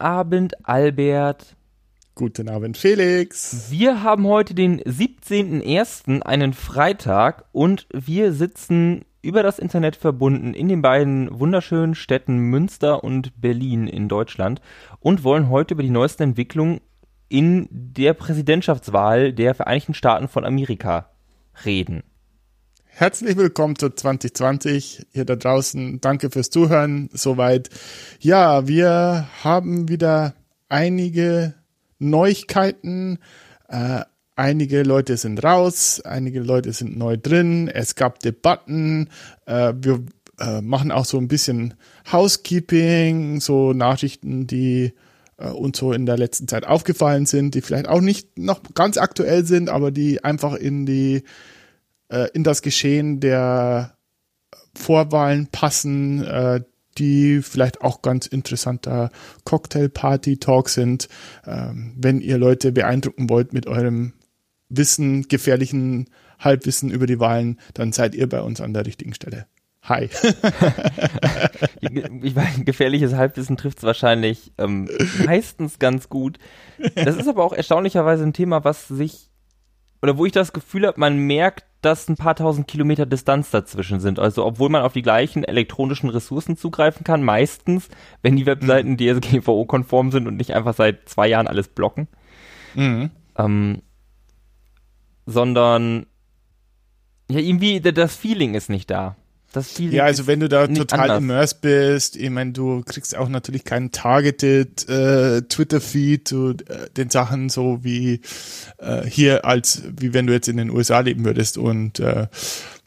Guten Abend, Albert. Guten Abend, Felix. Wir haben heute den 17.01., einen Freitag, und wir sitzen über das Internet verbunden in den beiden wunderschönen Städten Münster und Berlin in Deutschland und wollen heute über die neuesten Entwicklungen in der Präsidentschaftswahl der Vereinigten Staaten von Amerika reden. Herzlich willkommen zu 2020 hier da draußen. Danke fürs Zuhören. Soweit. Ja, wir haben wieder einige Neuigkeiten. Äh, einige Leute sind raus, einige Leute sind neu drin. Es gab Debatten. Äh, wir äh, machen auch so ein bisschen Housekeeping, so Nachrichten, die äh, uns so in der letzten Zeit aufgefallen sind, die vielleicht auch nicht noch ganz aktuell sind, aber die einfach in die äh, in das Geschehen der Vorwahlen passen, äh, die vielleicht auch ganz interessanter Cocktail-Party-Talk sind. Ähm, wenn ihr Leute beeindrucken wollt mit eurem Wissen, gefährlichen Halbwissen über die Wahlen, dann seid ihr bei uns an der richtigen Stelle. Hi. ich meine, gefährliches Halbwissen trifft es wahrscheinlich ähm, meistens ganz gut. Das ist aber auch erstaunlicherweise ein Thema, was sich, oder wo ich das Gefühl habe, man merkt, dass ein paar tausend Kilometer Distanz dazwischen sind. Also obwohl man auf die gleichen elektronischen Ressourcen zugreifen kann, meistens, wenn die Webseiten mhm. DSGVO-konform sind und nicht einfach seit zwei Jahren alles blocken. Mhm. Ähm, sondern ja, irgendwie das Feeling ist nicht da. Das Feeling ja, also wenn du da total anders. immersed bist, ich meine, du kriegst auch natürlich keinen targeted äh, Twitter-Feed zu äh, den Sachen so wie äh, hier als wie wenn du jetzt in den USA leben würdest und äh,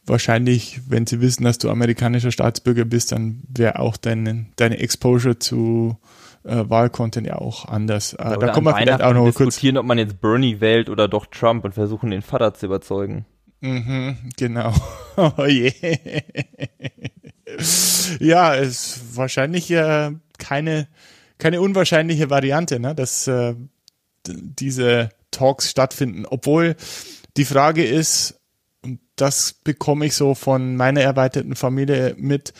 wahrscheinlich, wenn sie wissen, dass du amerikanischer Staatsbürger bist, dann wäre auch deine, deine Exposure zu äh, Wahlcontent ja auch anders. Äh, da kommen wir vielleicht auch noch kurz diskutieren, ob man jetzt Bernie wählt oder doch Trump und versuchen den Vater zu überzeugen. Mhm, genau. Oh je. ja, ist wahrscheinlich äh, keine, keine unwahrscheinliche Variante, ne, dass äh, diese Talks stattfinden. Obwohl die Frage ist, und das bekomme ich so von meiner erweiterten Familie mit,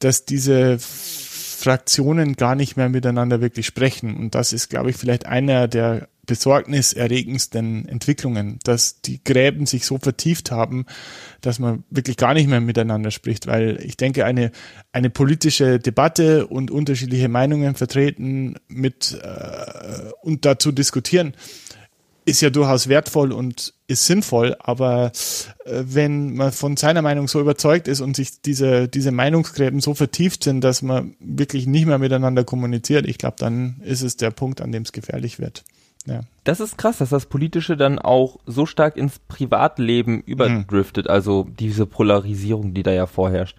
dass diese Fraktionen gar nicht mehr miteinander wirklich sprechen. Und das ist, glaube ich, vielleicht einer der besorgniserregendsten Entwicklungen, dass die Gräben sich so vertieft haben, dass man wirklich gar nicht mehr miteinander spricht, weil ich denke, eine, eine politische Debatte und unterschiedliche Meinungen vertreten mit äh, und dazu diskutieren, ist ja durchaus wertvoll und ist sinnvoll, aber äh, wenn man von seiner Meinung so überzeugt ist und sich diese, diese Meinungsgräben so vertieft sind, dass man wirklich nicht mehr miteinander kommuniziert, ich glaube, dann ist es der Punkt, an dem es gefährlich wird. Ja. Das ist krass, dass das Politische dann auch so stark ins Privatleben überdriftet, mhm. also diese Polarisierung, die da ja vorherrscht.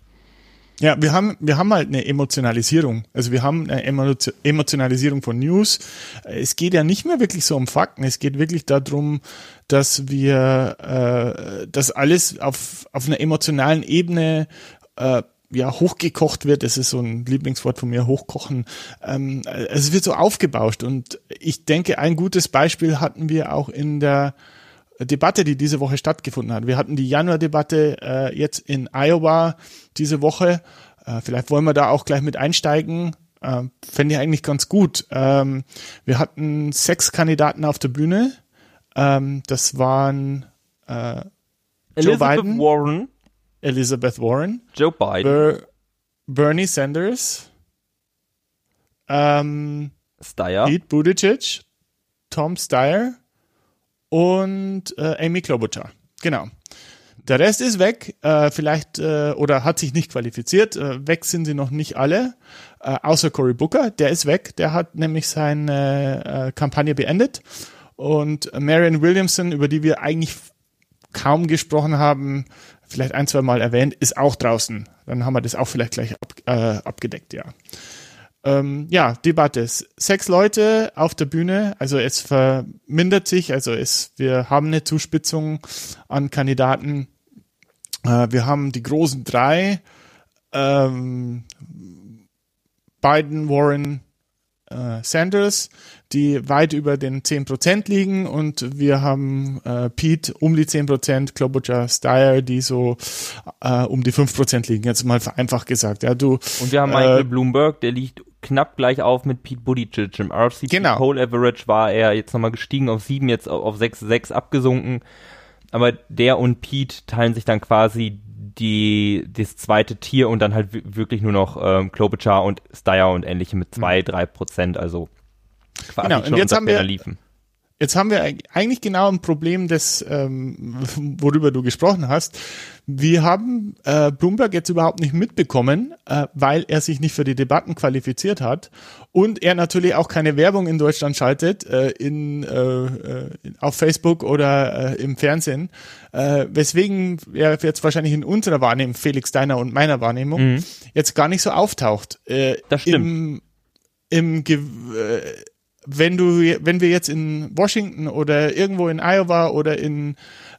Ja, wir haben, wir haben halt eine Emotionalisierung. Also wir haben eine Emotionalisierung von News. Es geht ja nicht mehr wirklich so um Fakten. Es geht wirklich darum, dass wir äh, das alles auf, auf einer emotionalen Ebene äh, ja, hochgekocht wird, das ist so ein Lieblingswort von mir, hochkochen. Ähm, es wird so aufgebauscht und ich denke, ein gutes Beispiel hatten wir auch in der Debatte, die diese Woche stattgefunden hat. Wir hatten die Januar-Debatte äh, jetzt in Iowa diese Woche. Äh, vielleicht wollen wir da auch gleich mit einsteigen. Äh, Fände ich eigentlich ganz gut. Ähm, wir hatten sechs Kandidaten auf der Bühne. Ähm, das waren äh, Joe Biden. Warren. Elizabeth Warren, Joe Biden, Ber Bernie Sanders, ähm, Steyer, Pete Buttigieg, Tom Steyer und äh, Amy Klobuchar. Genau. Der Rest ist weg, äh, vielleicht äh, oder hat sich nicht qualifiziert. Äh, weg sind sie noch nicht alle, äh, außer Cory Booker. Der ist weg. Der hat nämlich seine äh, Kampagne beendet. Und Marion Williamson, über die wir eigentlich kaum gesprochen haben, vielleicht ein, zwei Mal erwähnt, ist auch draußen. Dann haben wir das auch vielleicht gleich ab, äh, abgedeckt, ja. Ähm, ja, Debatte. Sechs Leute auf der Bühne, also es vermindert sich, also es, wir haben eine Zuspitzung an Kandidaten. Äh, wir haben die großen drei, ähm, Biden, Warren, äh, Sanders, die weit über den 10% liegen und wir haben äh, Pete um die 10%, Klobuchar, Steyer, die so äh, um die 5% liegen, jetzt mal vereinfacht gesagt. Ja, du, und wir haben Michael äh, Bloomberg, der liegt knapp gleich auf mit Pete Buttigieg. Im RFC Genau. Poll Average war er jetzt nochmal gestiegen auf 7, jetzt auf auf 6, 6 abgesunken. Aber der und Pete teilen sich dann quasi die, das zweite Tier und dann halt wi- wirklich nur noch ähm, Klobuchar und Steyer und ähnliche mit 2, 3 Prozent, also quasi Genau, und schon jetzt unter haben wir- liefen. Jetzt haben wir eig- eigentlich genau ein Problem, das, ähm, worüber du gesprochen hast. Wir haben äh, Bloomberg jetzt überhaupt nicht mitbekommen, äh, weil er sich nicht für die Debatten qualifiziert hat und er natürlich auch keine Werbung in Deutschland schaltet, äh, in, äh, äh, auf Facebook oder äh, im Fernsehen, äh, weswegen er jetzt wahrscheinlich in unserer Wahrnehmung, Felix deiner und meiner Wahrnehmung, jetzt gar nicht so auftaucht. Äh, Das stimmt. Im, im Ge äh, wenn du, wenn wir jetzt in Washington oder irgendwo in Iowa oder in,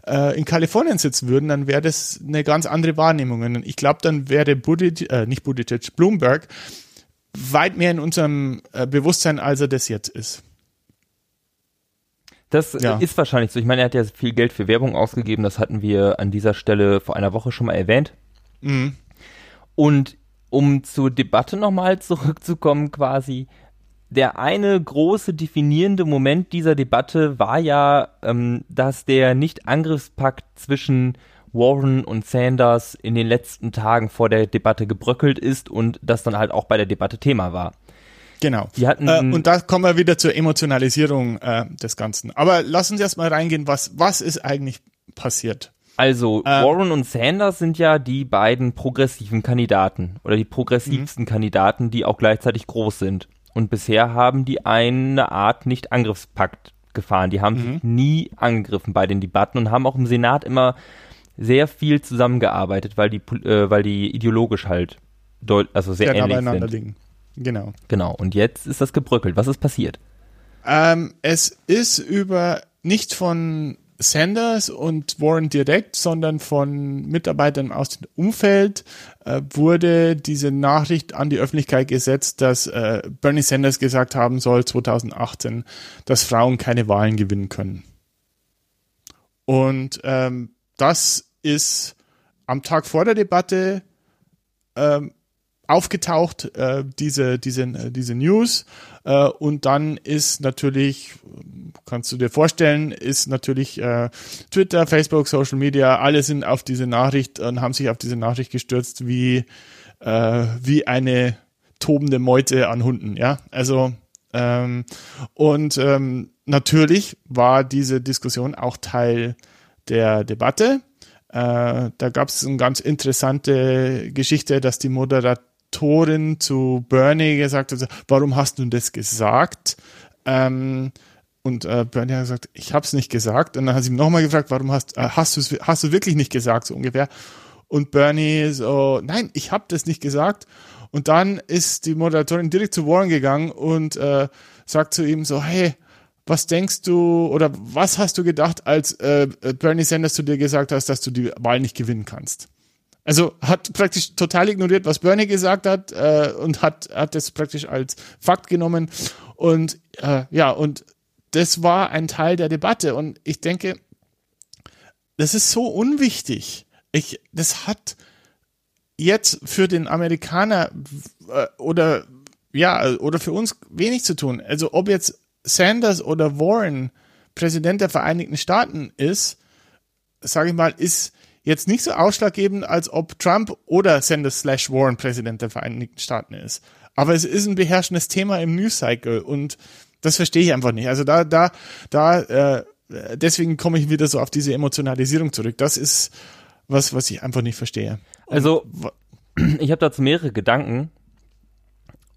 äh, in Kalifornien sitzen würden, dann wäre das eine ganz andere Wahrnehmung. Und ich glaube, dann wäre Buttigieg, äh, nicht Buttigieg, Bloomberg weit mehr in unserem äh, Bewusstsein, als er das jetzt ist. Das Ja. ist wahrscheinlich so. Ich meine, er hat ja viel Geld für Werbung ausgegeben. Das hatten wir an dieser Stelle vor einer Woche schon mal erwähnt. Mhm. Und um zur Debatte nochmal zurückzukommen, quasi, der eine große definierende Moment dieser Debatte war ja, ähm, dass der Nicht-Angriffspakt zwischen Warren und Sanders in den letzten Tagen vor der Debatte gebröckelt ist und das dann halt auch bei der Debatte Thema war. Genau. Äh, und da kommen wir wieder zur Emotionalisierung äh, des Ganzen. Aber lass uns erstmal reingehen, was, was ist eigentlich passiert? Also, Ähm. Warren und Sanders sind ja die beiden progressiven Kandidaten oder die Mhm. progressivsten Kandidaten, die auch gleichzeitig groß sind. Und bisher haben die eine Art Nicht-Angriffspakt gefahren. Die haben Mhm. sich nie angegriffen bei den Debatten und haben auch im Senat immer sehr viel zusammengearbeitet, weil die, äh, weil die ideologisch halt also sehr Sehr nah ähnlich beieinander sind. liegen. Genau. Genau. Und jetzt ist das gebröckelt. Was ist passiert? Ähm, es ist über nicht von Sanders und Warren direkt, sondern von Mitarbeitern aus dem Umfeld äh, wurde diese Nachricht an die Öffentlichkeit gesetzt, dass äh, Bernie Sanders gesagt haben soll 2018, dass Frauen keine Wahlen gewinnen können. Und ähm, das ist am Tag vor der Debatte ähm, aufgetaucht, äh, diese, diese, äh, diese News. Äh, und dann ist natürlich, kannst du dir vorstellen, ist natürlich äh, Twitter, Facebook, Social Media, alle sind auf diese Nachricht und haben sich auf diese Nachricht gestürzt wie, äh, wie eine tobende Meute an Hunden, ja. Also ähm, und ähm, natürlich war diese Diskussion auch Teil der Debatte. Äh, da gab es eine ganz interessante Geschichte, dass die Moderatorin zu Bernie gesagt hat, warum hast du das gesagt? Ähm, und äh, Bernie hat gesagt, ich habe es nicht gesagt. Und dann hat sie ihm nochmal gefragt, warum hast, äh, hast, du's, hast du wirklich nicht gesagt, so ungefähr. Und Bernie so, nein, ich habe das nicht gesagt. Und dann ist die Moderatorin direkt zu Warren gegangen und äh, sagt zu ihm so, hey, was denkst du oder was hast du gedacht, als äh, Bernie Sanders zu dir gesagt hast, dass du die Wahl nicht gewinnen kannst? Also hat praktisch total ignoriert, was Bernie gesagt hat äh, und hat hat das praktisch als Fakt genommen und äh, ja und das war ein Teil der Debatte und ich denke, das ist so unwichtig. Ich das hat jetzt für den Amerikaner äh, oder ja oder für uns wenig zu tun. Also ob jetzt Sanders oder Warren Präsident der Vereinigten Staaten ist, sage ich mal, ist jetzt nicht so ausschlaggebend, als ob Trump oder Sanders slash Warren Präsident der Vereinigten Staaten ist. Aber es ist ein beherrschendes Thema im News Cycle und das verstehe ich einfach nicht. Also da, da, da, äh, deswegen komme ich wieder so auf diese Emotionalisierung zurück. Das ist was, was ich einfach nicht verstehe. Und Also, ich habe dazu mehrere Gedanken.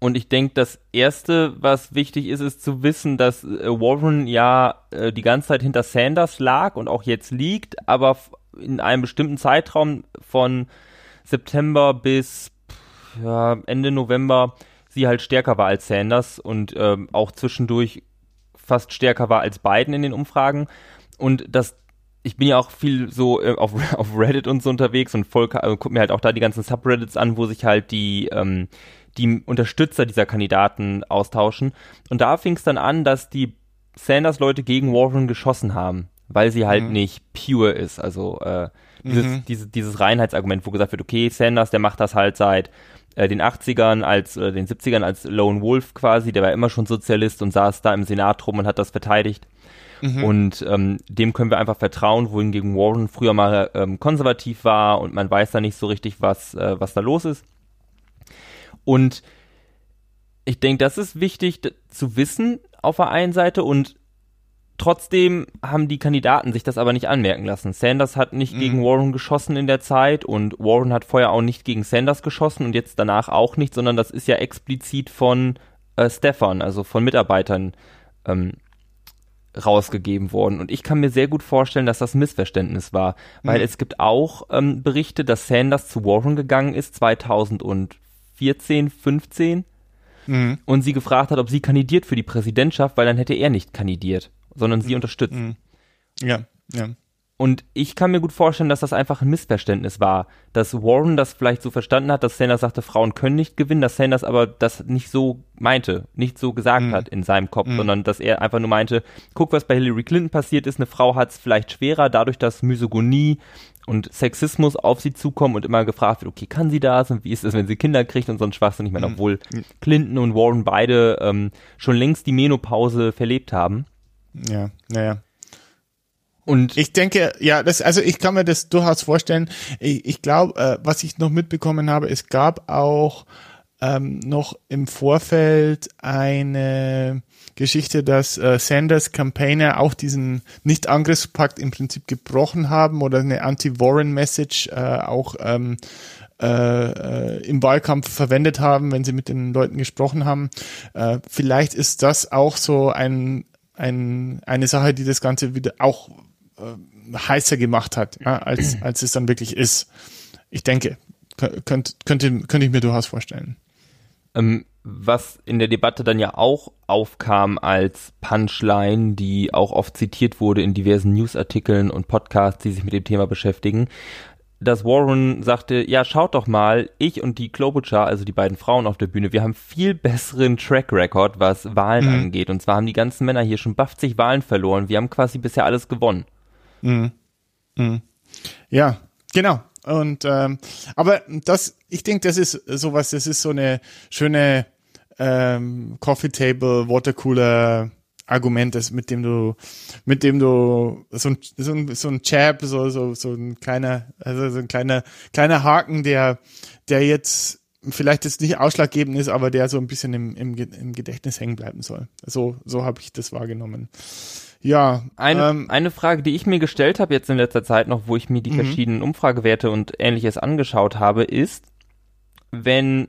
Und ich denke, das Erste, was wichtig ist, ist zu wissen, dass äh, Warren ja äh, die ganze Zeit hinter Sanders lag und auch jetzt liegt, aber in einem bestimmten Zeitraum von September bis ja, Ende November sie halt stärker war als Sanders und ähm, auch zwischendurch fast stärker war als Biden in den Umfragen. Und das ich bin ja auch viel so äh, auf, auf Reddit und so unterwegs und voll, äh, guck mir halt auch da die ganzen Subreddits an, wo sich halt die, ähm, die Unterstützer dieser Kandidaten austauschen. Und da fing es dann an, dass die Sanders-Leute gegen Warren geschossen haben, weil sie halt nicht pure ist. Also äh, dieses, dieses, dieses Reinheitsargument, wo gesagt wird, okay, Sanders, der macht das halt seit äh, den 80ern als, oder den 70ern als Lone Wolf quasi, der war immer schon Sozialist und saß da im Senat rum und hat das verteidigt. Mhm. Und ähm, dem können wir einfach vertrauen, wohingegen Warren früher mal ähm, konservativ war und man weiß da nicht so richtig, was, äh, was da los ist. Und ich denke, das ist wichtig zu wissen auf der einen Seite und trotzdem haben die Kandidaten sich das aber nicht anmerken lassen. Sanders hat nicht mhm. gegen Warren geschossen in der Zeit und Warren hat vorher auch nicht gegen Sanders geschossen und jetzt danach auch nicht, sondern das ist ja explizit von äh, Stefan, also von Mitarbeitern ähm, rausgegeben worden. Und ich kann mir sehr gut vorstellen, dass das Missverständnis war, weil mhm. es gibt auch ähm, Berichte, dass Sanders zu Warren gegangen ist 2014, 15 mhm. und sie gefragt hat, ob sie kandidiert für die Präsidentschaft, weil dann hätte er nicht kandidiert, sondern sie mhm. unterstützt. Mhm. Ja, ja. Und ich kann mir gut vorstellen, dass das einfach ein Missverständnis war, dass Warren das vielleicht so verstanden hat, dass Sanders sagte, Frauen können nicht gewinnen, dass Sanders aber das nicht so meinte, nicht so gesagt mm. hat in seinem Kopf, mm. sondern dass er einfach nur meinte, guck, was bei Hillary Clinton passiert ist, eine Frau hat es vielleicht schwerer, dadurch, dass Misogonie und Sexismus auf sie zukommen und immer gefragt wird, okay, kann sie das und wie ist es, wenn sie Kinder kriegt und so ein Schwachsinn. Ich meine, mm. obwohl Clinton und Warren beide ähm, schon längst die Menopause verlebt haben. Ja, naja. Und ich denke, ja, das, also ich kann mir das durchaus vorstellen. Ich, ich glaube, äh, was ich noch mitbekommen habe, es gab auch ähm, noch im Vorfeld eine Geschichte, dass äh, Sanders Campaigner auch diesen Nicht-Angriffspakt im Prinzip gebrochen haben oder eine Anti-Warren-Message äh, auch ähm, äh, äh, im Wahlkampf verwendet haben, wenn sie mit den Leuten gesprochen haben. Äh, vielleicht ist das auch so ein, ein, eine Sache, die das Ganze wieder auch äh, heißer gemacht hat, ja, als, als es dann wirklich ist. Ich denke, könnte, könnte, könnte ich mir durchaus vorstellen. Ähm, was in der Debatte dann ja auch aufkam als Punchline, die auch oft zitiert wurde in diversen Newsartikeln und Podcasts, die sich mit dem Thema beschäftigen, dass Warren sagte, ja, schaut doch mal, ich und die Klobuchar, also die beiden Frauen auf der Bühne, wir haben viel besseren Track Record, was Wahlen mhm. angeht. Und zwar haben die ganzen Männer hier schon 50 Wahlen verloren. Wir haben quasi bisher alles gewonnen. Mhm. Mhm. Ja, genau. Und ähm, aber das, ich denke, das ist sowas, das ist so eine schöne ähm, Coffee Table, Watercooler Argument, das, mit dem du, mit dem du so ein, so ein, so ein Chap, so, so, so ein kleiner, also so ein kleiner, kleiner Haken, der, der jetzt vielleicht jetzt nicht ausschlaggebend ist, aber der so ein bisschen im, im, im Gedächtnis hängen bleiben soll. So, so habe ich das wahrgenommen. Ja. Eine, ähm, eine Frage, die ich mir gestellt habe jetzt in letzter Zeit noch, wo ich mir die mhm. verschiedenen Umfragewerte und ähnliches angeschaut habe, ist, wenn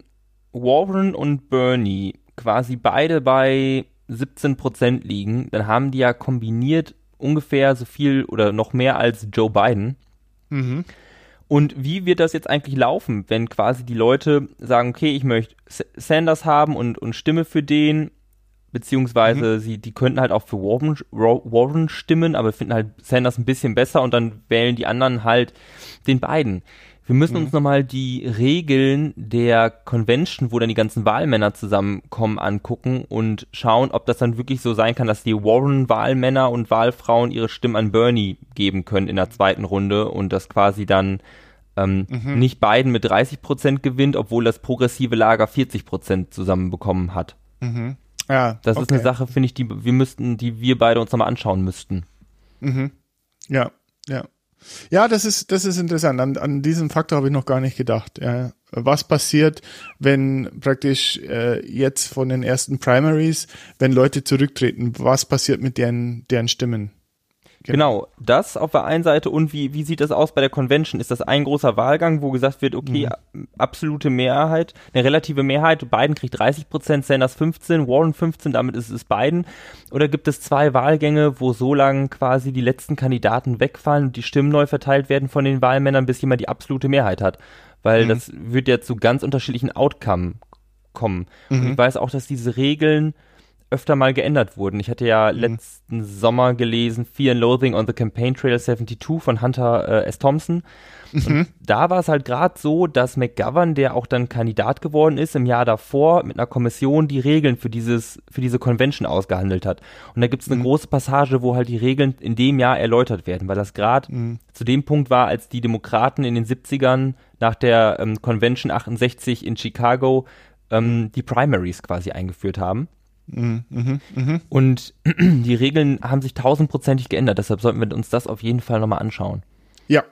Warren und Bernie quasi beide bei 17 Prozent liegen, dann haben die ja kombiniert ungefähr so viel oder noch mehr als Joe Biden. Mhm. Und wie wird das jetzt eigentlich laufen, wenn quasi die Leute sagen, okay, ich möchte Sanders haben und, und stimme für den beziehungsweise mhm. sie, die könnten halt auch für Warren, Warren stimmen, aber finden halt Sanders ein bisschen besser und dann wählen die anderen halt den beiden. Wir müssen mhm. uns nochmal die Regeln der Convention, wo dann die ganzen Wahlmänner zusammenkommen, angucken und schauen, ob das dann wirklich so sein kann, dass die Warren-Wahlmänner und Wahlfrauen ihre Stimmen an Bernie geben können in der zweiten Runde und das quasi dann ähm, mhm. nicht Biden mit 30 Prozent gewinnt, obwohl das progressive Lager 40 Prozent zusammenbekommen hat. Mhm. Ja, das okay. ist eine Sache, finde ich, die wir müssten, die wir beide uns nochmal anschauen müssten. Mhm. Ja, ja. Ja, das ist, das ist interessant. An, an diesen Faktor habe ich noch gar nicht gedacht. Ja. Was passiert, wenn praktisch äh, jetzt von den ersten Primaries, wenn Leute zurücktreten, was passiert mit deren, deren Stimmen? Genau. genau, das auf der einen Seite und wie, wie sieht das aus bei der Convention? Ist das ein großer Wahlgang, wo gesagt wird, okay, mhm. absolute Mehrheit, eine relative Mehrheit, Biden kriegt 30 Prozent, Sanders 15, Warren 15, damit ist es Biden? Oder gibt es zwei Wahlgänge, wo so lange quasi die letzten Kandidaten wegfallen und die Stimmen neu verteilt werden von den Wahlmännern, bis jemand die absolute Mehrheit hat? Weil mhm. das wird ja zu ganz unterschiedlichen Outcome kommen. Mhm. Und ich weiß auch, dass diese Regeln öfter mal geändert wurden. Ich hatte ja mhm. letzten Sommer gelesen Fear and Loathing on the Campaign Trail 72 von Hunter äh, S. Thompson. Mhm. da war es halt gerade so, dass McGovern, der auch dann Kandidat geworden ist, im Jahr davor mit einer Kommission die Regeln für dieses, für diese Convention ausgehandelt hat. Und da gibt es eine mhm. große Passage, wo halt die Regeln in dem Jahr erläutert werden, weil das gerade mhm. zu dem Punkt war, als die Demokraten in den 70ern nach der ähm, Convention 68 in Chicago ähm, die Primaries quasi eingeführt haben. Mhm, mh, mh. Und die Regeln haben sich tausendprozentig geändert, deshalb sollten wir uns das auf jeden Fall nochmal anschauen. Ja,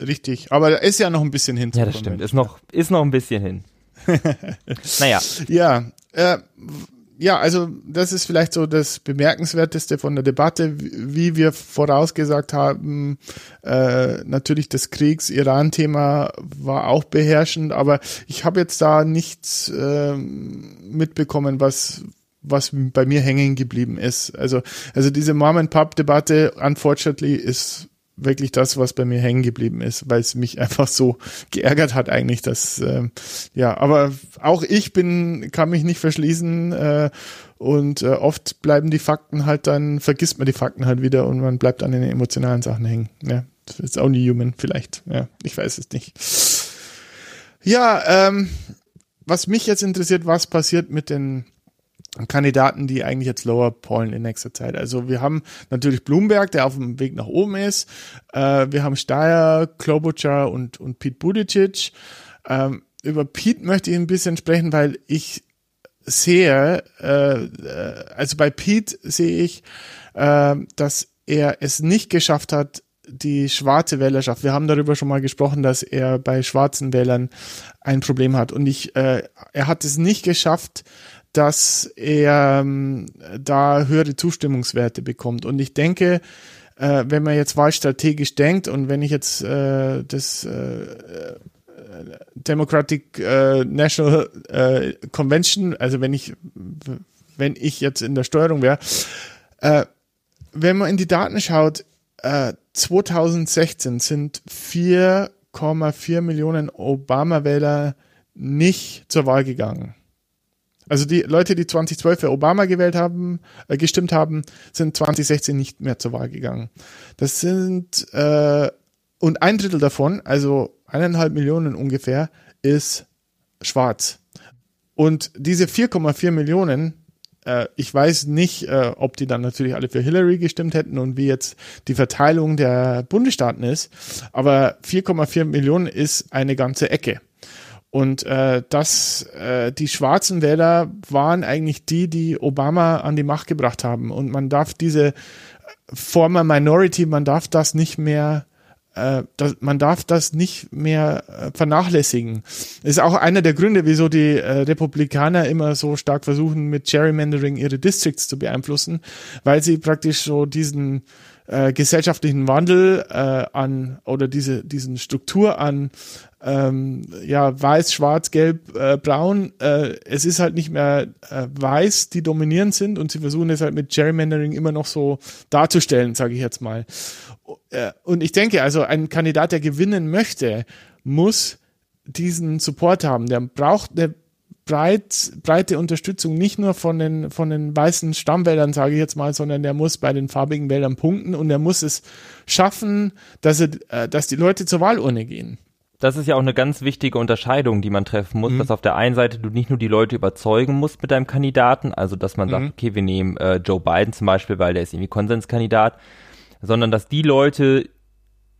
richtig. Aber da ist ja noch ein bisschen hin. Ja, das stimmt. Ist noch, ist noch ein bisschen hin. naja. Ja, äh, ja, also das ist vielleicht so das Bemerkenswerteste von der Debatte, wie wir vorausgesagt haben. Äh, natürlich das Kriegs-Iran-Thema war auch beherrschend, aber ich habe jetzt da nichts äh, mitbekommen, was was bei mir hängen geblieben ist. Also also diese Mom and Pop Debatte, unfortunately, ist wirklich das, was bei mir hängen geblieben ist, weil es mich einfach so geärgert hat eigentlich, dass äh, ja, aber auch ich bin, kann mich nicht verschließen äh, und äh, oft bleiben die Fakten halt dann, vergisst man die Fakten halt wieder und man bleibt an den emotionalen Sachen hängen. Ja, it's only human vielleicht. Ja, ich weiß es nicht. Ja, ähm, was mich jetzt interessiert, was passiert mit den Kandidaten, die eigentlich jetzt lower pollen in nächster Zeit. Also wir haben natürlich Bloomberg, der auf dem Weg nach oben ist. Äh, wir haben Steyer, Klobuchar und, und Pete Buttigieg. Ähm, über Pete möchte ich ein bisschen sprechen, weil ich sehe, äh, äh also bei Pete sehe ich, äh, dass er es nicht geschafft hat, die schwarze Wählerschaft. Wir haben darüber schon mal gesprochen, dass er bei schwarzen Wählern ein Problem hat. Und ich, äh, er hat es nicht geschafft, dass er ähm, da höhere Zustimmungswerte bekommt. Und ich denke, äh, wenn man jetzt wahlstrategisch denkt und wenn ich jetzt äh, das äh, Democratic äh, National äh, Convention, also wenn ich wenn ich jetzt in der Steuerung wäre, äh, wenn man in die Daten schaut, äh, 2016 sind 4,4 Millionen Obama-Wähler nicht zur Wahl gegangen. Also die Leute, die 2012 für Obama gewählt haben, äh, gestimmt haben, sind 2016 nicht mehr zur Wahl gegangen. Das sind äh, und ein Drittel davon, also eineinhalb Millionen ungefähr, ist schwarz. Und diese 4,4 Millionen, äh, ich weiß nicht, äh, ob die dann natürlich alle für Hillary gestimmt hätten und wie jetzt die Verteilung der Bundesstaaten ist, aber 4,4 Millionen ist eine ganze Ecke. Und äh, das, äh, die schwarzen Wähler waren eigentlich die, die Obama an die Macht gebracht haben. Und man darf diese former Minority, man darf das nicht mehr äh, das, man darf das nicht mehr äh, vernachlässigen. Ist auch einer der Gründe, wieso die äh, Republikaner immer so stark versuchen, mit Gerrymandering ihre Districts zu beeinflussen, weil sie praktisch so diesen äh, gesellschaftlichen Wandel äh, an oder diese diesen Struktur an ähm, ja weiß, schwarz, gelb, äh, braun. Äh, es ist halt nicht mehr äh, weiß, die dominierend sind und sie versuchen es halt mit Gerrymandering immer noch so darzustellen, sage ich jetzt mal. Äh, und ich denke, also ein Kandidat, der gewinnen möchte, muss diesen Support haben. Der braucht eine breit, breite Unterstützung nicht nur von den, von den weißen Stammwäldern, sage ich jetzt mal, sondern der muss bei den farbigen Wäldern punkten und er muss es schaffen, dass, er, äh, dass die Leute zur Wahlurne gehen. Das ist ja auch eine ganz wichtige Unterscheidung, die man treffen muss, mhm. dass auf der einen Seite du nicht nur die Leute überzeugen musst mit deinem Kandidaten, also dass man mhm. sagt, okay, wir nehmen äh, Joe Biden zum Beispiel, weil der ist irgendwie Konsenskandidat, sondern dass die Leute,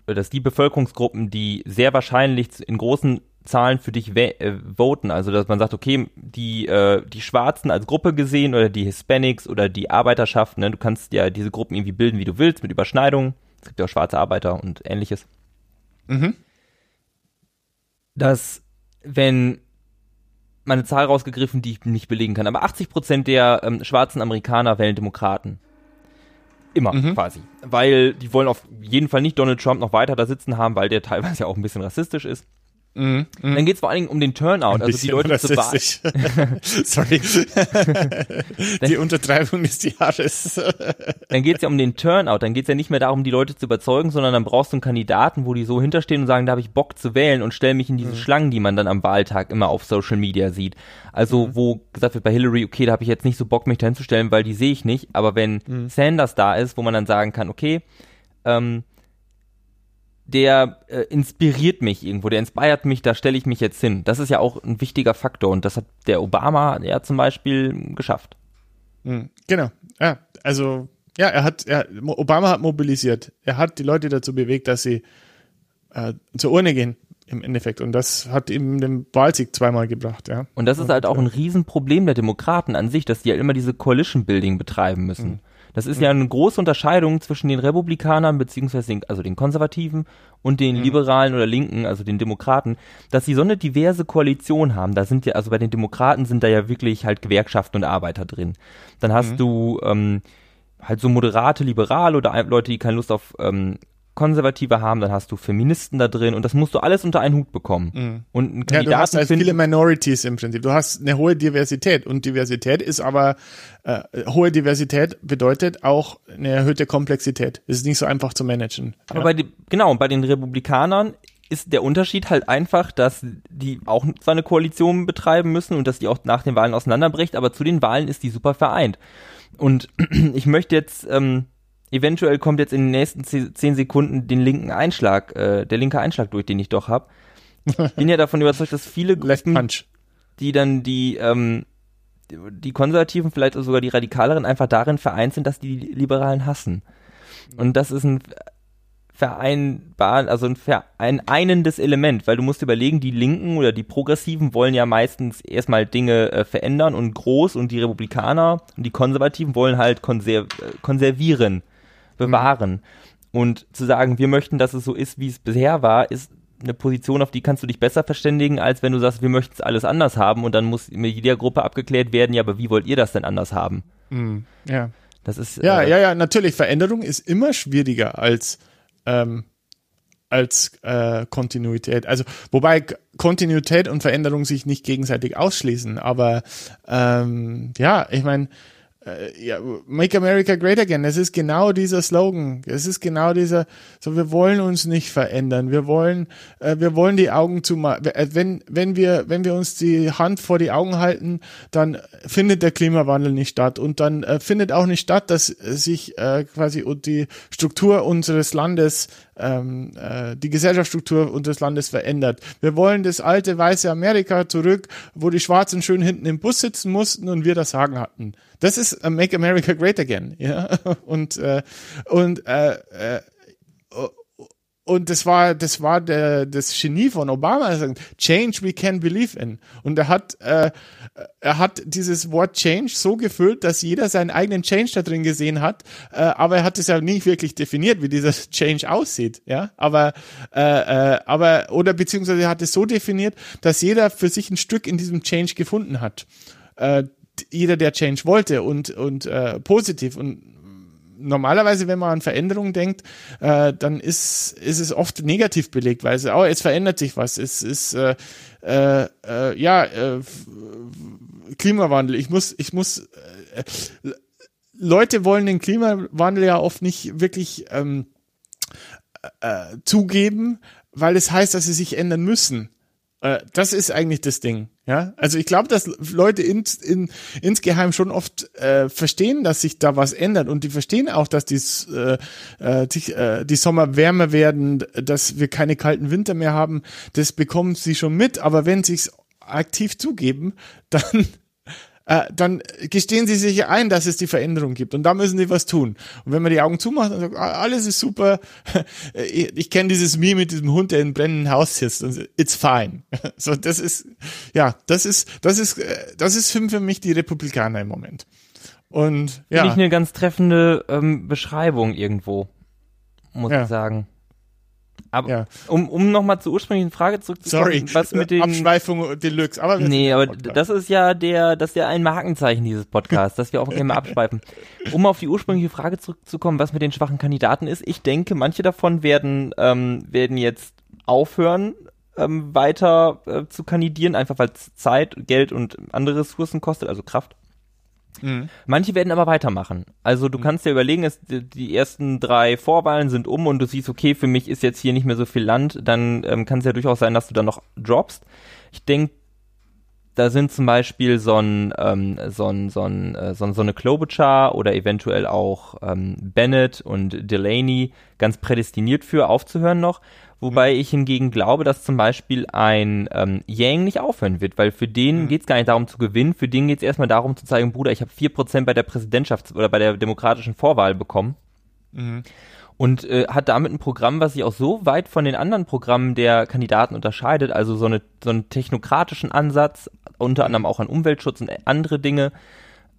dass die Bevölkerungsgruppen, die sehr wahrscheinlich in großen Zahlen für dich äh, voten. Also dass man sagt, okay, die, äh, die Schwarzen als Gruppe gesehen oder die Hispanics oder die Arbeiterschaft, ne, du kannst ja diese Gruppen irgendwie bilden, wie du willst, mit Überschneidungen. Es gibt ja auch schwarze Arbeiter und ähnliches. Mhm. Dass, wenn meine Zahl rausgegriffen, die ich nicht belegen kann, aber 80 Prozent der ähm, schwarzen Amerikaner wählen Demokraten. Immer mhm. quasi. Weil die wollen auf jeden Fall nicht Donald Trump noch weiter da sitzen haben, weil der teilweise ja auch ein bisschen rassistisch ist. Mhm, mh. Dann geht es vor allen Dingen um den Turnout, also die Leute zu Sorry. die Untertreibung des Jahres. dann geht es ja um den Turnout, dann geht es ja nicht mehr darum, die Leute zu überzeugen, sondern dann brauchst du einen Kandidaten, wo die so hinterstehen und sagen, da habe ich Bock zu wählen und stell mich in diese mhm. Schlangen, die man dann am Wahltag immer auf Social Media sieht. Also mhm. wo gesagt wird bei Hillary, okay, da habe ich jetzt nicht so Bock, mich da hinzustellen, weil die sehe ich nicht, aber wenn mhm. Sanders da ist, wo man dann sagen kann, okay, ähm, der äh, inspiriert mich irgendwo, der inspiriert mich, da stelle ich mich jetzt hin. Das ist ja auch ein wichtiger Faktor und das hat der Obama ja zum Beispiel geschafft. Mhm, genau, ja, also ja, er hat, er, Obama hat mobilisiert. Er hat die Leute dazu bewegt, dass sie äh, zur Urne gehen. im Endeffekt. Und das hat eben den Wahlsieg zweimal gebracht, ja. Und das ist halt auch ein Riesenproblem der Demokraten an sich, dass die ja halt immer diese Coalition Building betreiben müssen. Mhm. Das ist mhm. ja eine große Unterscheidung zwischen den Republikanern beziehungsweise den, also den Konservativen und den mhm. Liberalen oder Linken, also den Demokraten, dass sie so eine diverse Koalition haben. Da sind ja, also bei den Demokraten sind da ja wirklich halt Gewerkschaften und Arbeiter drin. Dann hast mhm. du ähm, halt so moderate Liberale oder Leute, die keine Lust auf ähm, Konservative haben, dann hast du Feministen da drin und das musst du alles unter einen Hut bekommen. Mhm. Und einen ja, du hast halt viele Minorities im Prinzip. Du hast eine hohe Diversität und Diversität ist aber äh, hohe Diversität bedeutet auch eine erhöhte Komplexität. Es ist nicht so einfach zu managen. Aber ja. bei die, genau, bei den Republikanern ist der Unterschied halt einfach, dass die auch zwar eine Koalition betreiben müssen und dass die auch nach den Wahlen auseinanderbricht, aber zu den Wahlen ist die super vereint. Und ich möchte jetzt ähm, eventuell kommt jetzt in den nächsten zehn Sekunden den linken Einschlag, äh, der linke Einschlag durch, den ich doch hab. Ich bin ja davon überzeugt, dass viele Gruppen, die dann die, ähm, die Konservativen, vielleicht sogar die Radikaleren, einfach darin vereint sind, dass die Liberalen hassen. Und das ist ein vereinbar, also ein vereinendes Element, weil du musst überlegen, die Linken oder die Progressiven wollen ja meistens erstmal Dinge äh, verändern und groß und die Republikaner und die Konservativen wollen halt konserv äh, konservieren bewahren. Und zu sagen, wir möchten, dass es so ist, wie es bisher war, ist eine Position, auf die kannst du dich besser verständigen, als wenn du sagst, wir möchten es alles anders haben und dann muss mit jeder Gruppe abgeklärt werden, ja, aber wie wollt ihr das denn anders haben? Mhm. Ja. Das ist. Ja, äh, ja, ja, natürlich. Veränderung ist immer schwieriger als, ähm, als äh, Kontinuität. Also, wobei Kontinuität und Veränderung sich nicht gegenseitig ausschließen, aber ähm, ja, ich meine, ja, Make America Great Again. Es ist genau dieser Slogan. Es ist genau dieser, so wir wollen uns nicht verändern. Wir wollen, äh, wir wollen die Augen zu, äh, wenn, wenn wir, wenn wir uns die Hand vor die Augen halten, dann findet der Klimawandel nicht statt und dann äh, findet auch nicht statt, dass sich äh, quasi die Struktur unseres Landes ähm, äh, die Gesellschaftsstruktur unseres Landes verändert. Wir wollen das alte weiße Amerika zurück, wo die Schwarzen schön hinten im Bus sitzen mussten und wir das Sagen hatten. Das ist uh, Make America Great Again, ja. Und äh, und äh, äh, und das war, das war der, das Genie von Obama. Change we can believe in. Und er hat, äh, er hat dieses Wort Change so gefüllt, dass jeder seinen eigenen Change da drin gesehen hat. Äh, aber er hat es ja nicht wirklich definiert, wie dieser Change aussieht. Ja, aber, äh, äh, aber oder beziehungsweise er hat es so definiert, dass jeder für sich ein Stück in diesem Change gefunden hat. Äh, jeder, der Change wollte und und äh, positiv und normalerweise, wenn man an Veränderungen denkt, äh, dann ist, ist es oft negativ belegt, weil es, oh, jetzt verändert sich was. Es ist, äh, äh, äh, ja, äh, Klimawandel. Ich muss, ich muss, äh, Leute wollen den Klimawandel ja oft nicht wirklich ähm, äh, zugeben, weil es heißt, dass sie sich ändern müssen. Äh, das ist eigentlich das Ding. Ja, also ich glaube, dass Leute ins, in, insgeheim schon oft äh, verstehen, dass sich da was ändert. Und die verstehen auch, dass dies, äh, äh, die, äh, die Sommer wärmer werden, dass wir keine kalten Winter mehr haben. Das bekommen sie schon mit, aber wenn sie es aktiv zugeben, dann äh, dann gestehen sie sich ein, dass es die Veränderung gibt und da müssen sie was tun. Und wenn man die Augen zumacht und sagt, ah, alles ist super, ich, ich kenne dieses Meme mit diesem Hund, der im brennenden Haus sitzt und it's fine. So, das ist, ja, das ist, das ist, äh, das ist für mich die Republikaner im Moment. Und ja. Finde ich eine ganz treffende ähm, Beschreibung irgendwo, muss ja. ich sagen. Aber ja. um, um nochmal zur ursprünglichen Frage zurückzukommen, Sorry, was mit den Abschweifung Deluxe, aber Nee, aber das ist ja der, das ist ja ein Markenzeichen dieses Podcasts, dass wir auch immer abschweifen. Um auf die ursprüngliche Frage zurückzukommen, was mit den schwachen Kandidaten ist, ich denke, manche davon werden, ähm, werden jetzt aufhören, ähm, weiter äh, zu kandidieren, einfach weil es Zeit, Geld und andere Ressourcen kostet, also Kraft. Mhm. Manche werden aber weitermachen. Also du mhm. kannst dir überlegen, es, die ersten drei Vorwahlen sind um und du siehst, okay, für mich ist jetzt hier nicht mehr so viel Land, dann ähm, kann es ja durchaus sein, dass du dann noch droppst. Ich denke, da sind zum Beispiel so ein, ähm, so ein, so ein, äh, so, so eine Klobuchar oder eventuell auch ähm, Bennett und Delaney ganz prädestiniert für aufzuhören noch. Wobei ich hingegen glaube, dass zum Beispiel ein ähm, Yang nicht aufhören wird, weil für den mhm. geht es gar nicht darum zu gewinnen, für den geht es erstmal darum zu zeigen, Bruder, ich habe vier Prozent bei der Präsidentschafts- oder bei der demokratischen Vorwahl bekommen. Mhm. und äh, hat damit ein Programm, was sich auch so weit von den anderen Programmen der Kandidaten unterscheidet, also so, eine, so einen technokratischen Ansatz, unter anderem auch an Umweltschutz und andere Dinge,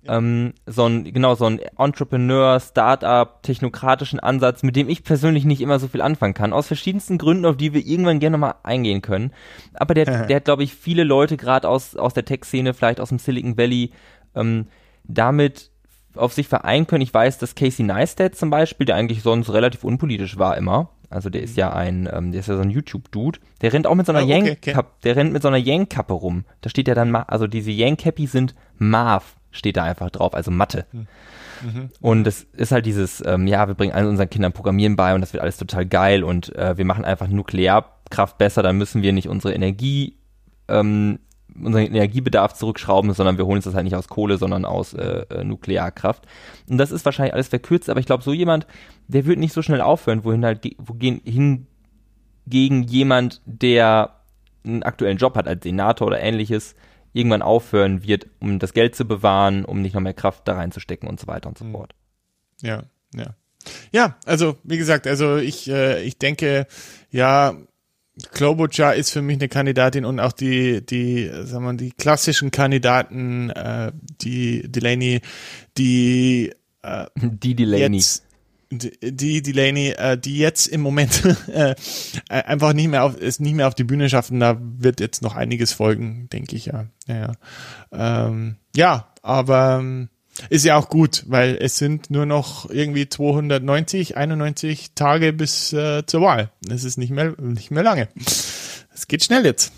ähm, so ein, genau, so ein Entrepreneur, Startup, technokratischen Ansatz, mit dem ich persönlich nicht immer so viel anfangen kann, aus verschiedensten Gründen, auf die wir irgendwann gerne mal eingehen können. Aber der, der hat, glaube ich, viele Leute, gerade aus, aus der Tech-Szene, vielleicht aus dem Silicon Valley, ähm, damit auf sich vereinen können. Ich weiß, dass Casey Neistat zum Beispiel, der eigentlich sonst relativ unpolitisch war immer, also der ist ja ein, ähm, der ist ja so ein YouTube-Dude, der rennt auch mit so einer oh, okay, Yank, okay. der rennt mit so einer Yank-Kappe rum. Da steht ja dann, also diese Yank-Cappy sind Marv, steht da einfach drauf, also Mathe. Hm. Mhm. Und es ist halt dieses, ähm, ja, wir bringen allen unseren Kindern Programmieren bei und das wird alles total geil und äh, wir machen einfach Nuklearkraft besser, dann müssen wir nicht unsere Energie ähm, unseren Energiebedarf zurückschrauben, sondern wir holen uns das halt nicht aus Kohle, sondern aus äh, äh, Nuklearkraft. Und das ist wahrscheinlich alles verkürzt, aber ich glaube, so jemand, der wird nicht so schnell aufhören, wohin halt, wohin hingegen jemand, der einen aktuellen Job hat als Senator oder ähnliches, irgendwann aufhören wird, um das Geld zu bewahren, um nicht noch mehr Kraft da reinzustecken und so weiter und so hm. fort. Ja, ja. Ja, also wie gesagt, also ich, äh, ich denke, ja, Klobuchar ist für mich eine Kandidatin und auch die, die, sagen wir, die klassischen Kandidaten, äh, die Delaney, die, äh, die Delaney. Jetzt, die Delaney, äh, die jetzt im Moment äh, einfach nicht mehr auf, es nicht mehr auf die Bühne schaffen, da wird jetzt noch einiges folgen, denke ich ja. Ja, ja. Ähm, ja aber ähm, ist ja auch gut, weil es sind nur noch irgendwie 290, 91 Tage bis äh, zur Wahl. Es ist nicht mehr, nicht mehr lange. Es geht schnell jetzt.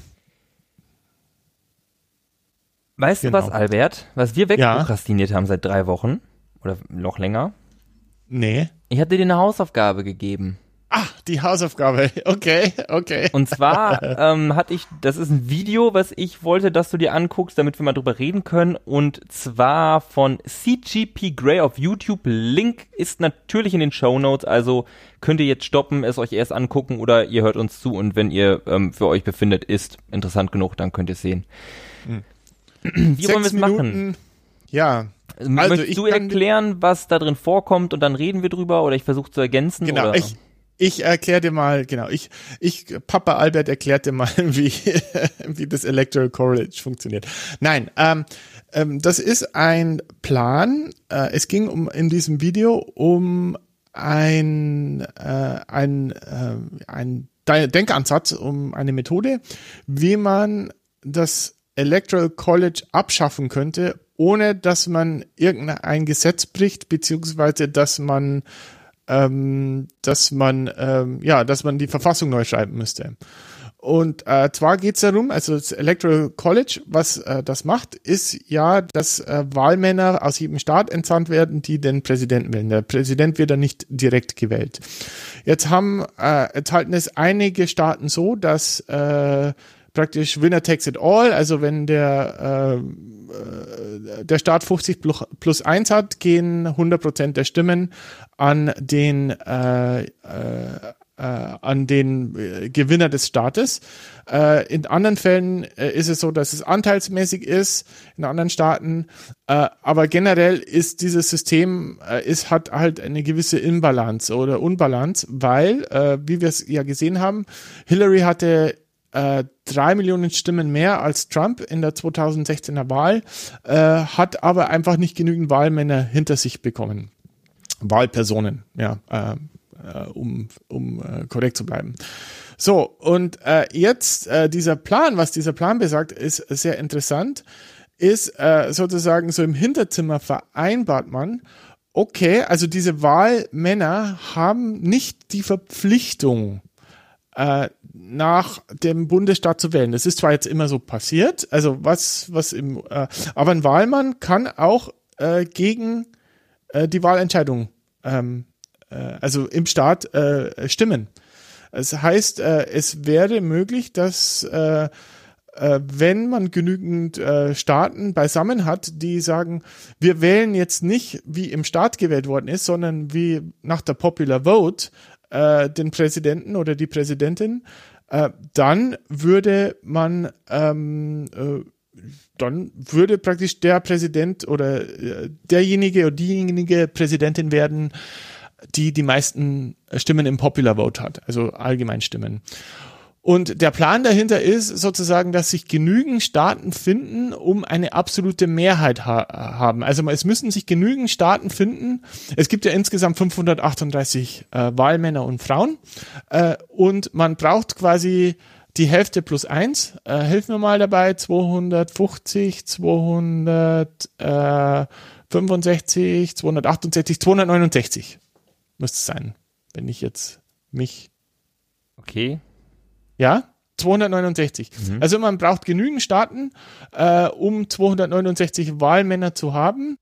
Weißt genau. du was, Albert? Was wir wegprokrastiniert ja. haben seit drei Wochen oder noch länger? Nee. Ich hatte dir eine Hausaufgabe gegeben. Ah, die Hausaufgabe. Okay, okay. Und zwar ähm, hatte ich, das ist ein Video, was ich wollte, dass du dir anguckst, damit wir mal drüber reden können. Und zwar von CGP Grey auf YouTube. Link ist natürlich in den Show Notes, also könnt ihr jetzt stoppen, es euch erst angucken oder ihr hört uns zu und wenn ihr ähm, für euch befindet, ist interessant genug, dann könnt ihr es sehen. Hm. Wie Sechs wollen wir es machen? Ja, also, Möchtest du erklären, was da drin vorkommt und dann reden wir drüber oder ich versuche zu ergänzen? Genau, oder? ich ich erkläre dir mal, genau, ich, ich, Papa Albert erklärt dir mal, wie, wie das Electoral College funktioniert. Nein, ähm, ähm, das ist ein Plan. Äh, es ging um in diesem Video um ein, äh, ein, äh, ein Denkansatz, um eine Methode, wie man das Electoral College abschaffen könnte, ohne dass man irgendein Gesetz bricht, beziehungsweise dass man ähm, dass man ähm, ja, dass man die Verfassung neu schreiben müsste. Und äh, zwar geht's darum, also das Electoral College, was äh, das macht, ist ja, dass äh, Wahlmänner aus jedem Staat entsandt werden, die den Präsidenten wählen. Der Präsident wird dann nicht direkt gewählt. Jetzt haben äh, jetzt halten es einige Staaten so, dass äh, praktisch Winner takes it all, also wenn der äh, äh, der Staat 50 plus 1 hat, gehen 100% der Stimmen an den, äh, äh, äh, an den äh, Gewinner des Staates. Äh, in anderen Fällen äh, ist es so, dass es anteilsmäßig ist, in anderen Staaten. Äh, aber generell ist dieses System, ist, hat halt eine gewisse Imbalance oder Unbalance, weil, wie wir es ja gesehen haben, Hillary hatte äh, drei Millionen Stimmen mehr als Trump in der 2016er Wahl, äh, hat aber einfach nicht genügend Wahlmänner hinter sich bekommen. Wahlpersonen, ja, äh, äh, um, um äh, korrekt zu bleiben. So, und äh, jetzt dieser Plan, was dieser Plan besagt, ist sehr interessant, ist sozusagen so im Hinterzimmer vereinbart man, okay, also diese Wahlmänner haben nicht die Verpflichtung, äh, nach dem Bundesstaat zu wählen. Das ist zwar jetzt immer so passiert, also was, was im, äh, aber ein Wahlmann kann auch äh, gegen äh, die Wahlentscheidung, ähm, äh, also im Staat äh, stimmen. Es das heißt, äh, es wäre möglich, dass äh, äh, wenn man genügend äh, Staaten beisammen hat, die sagen, wir wählen jetzt nicht, wie im Staat gewählt worden ist, sondern wie nach der Popular Vote äh, den Präsidenten oder die Präsidentin, äh, dann würde man ähm, äh, dann würde praktisch der Präsident oder äh, derjenige oder diejenige Präsidentin werden, die die meisten Stimmen im Popular Vote hat, also Allgemeinstimmen. Und der Plan dahinter ist sozusagen, dass sich genügend Staaten finden, um eine absolute Mehrheit ha haben. Also es müssen sich genügend Staaten finden. Es gibt ja insgesamt 538 äh, Wahlmänner und Frauen. Äh, und man braucht quasi die Hälfte plus eins. Äh, hilf mir mal dabei. 250, 265, 268, 269 müsste es sein, wenn ich jetzt mich. Okay. Ja, 269. Mhm. Also man braucht genügend Staaten, äh, um 269 Wahlmänner zu haben.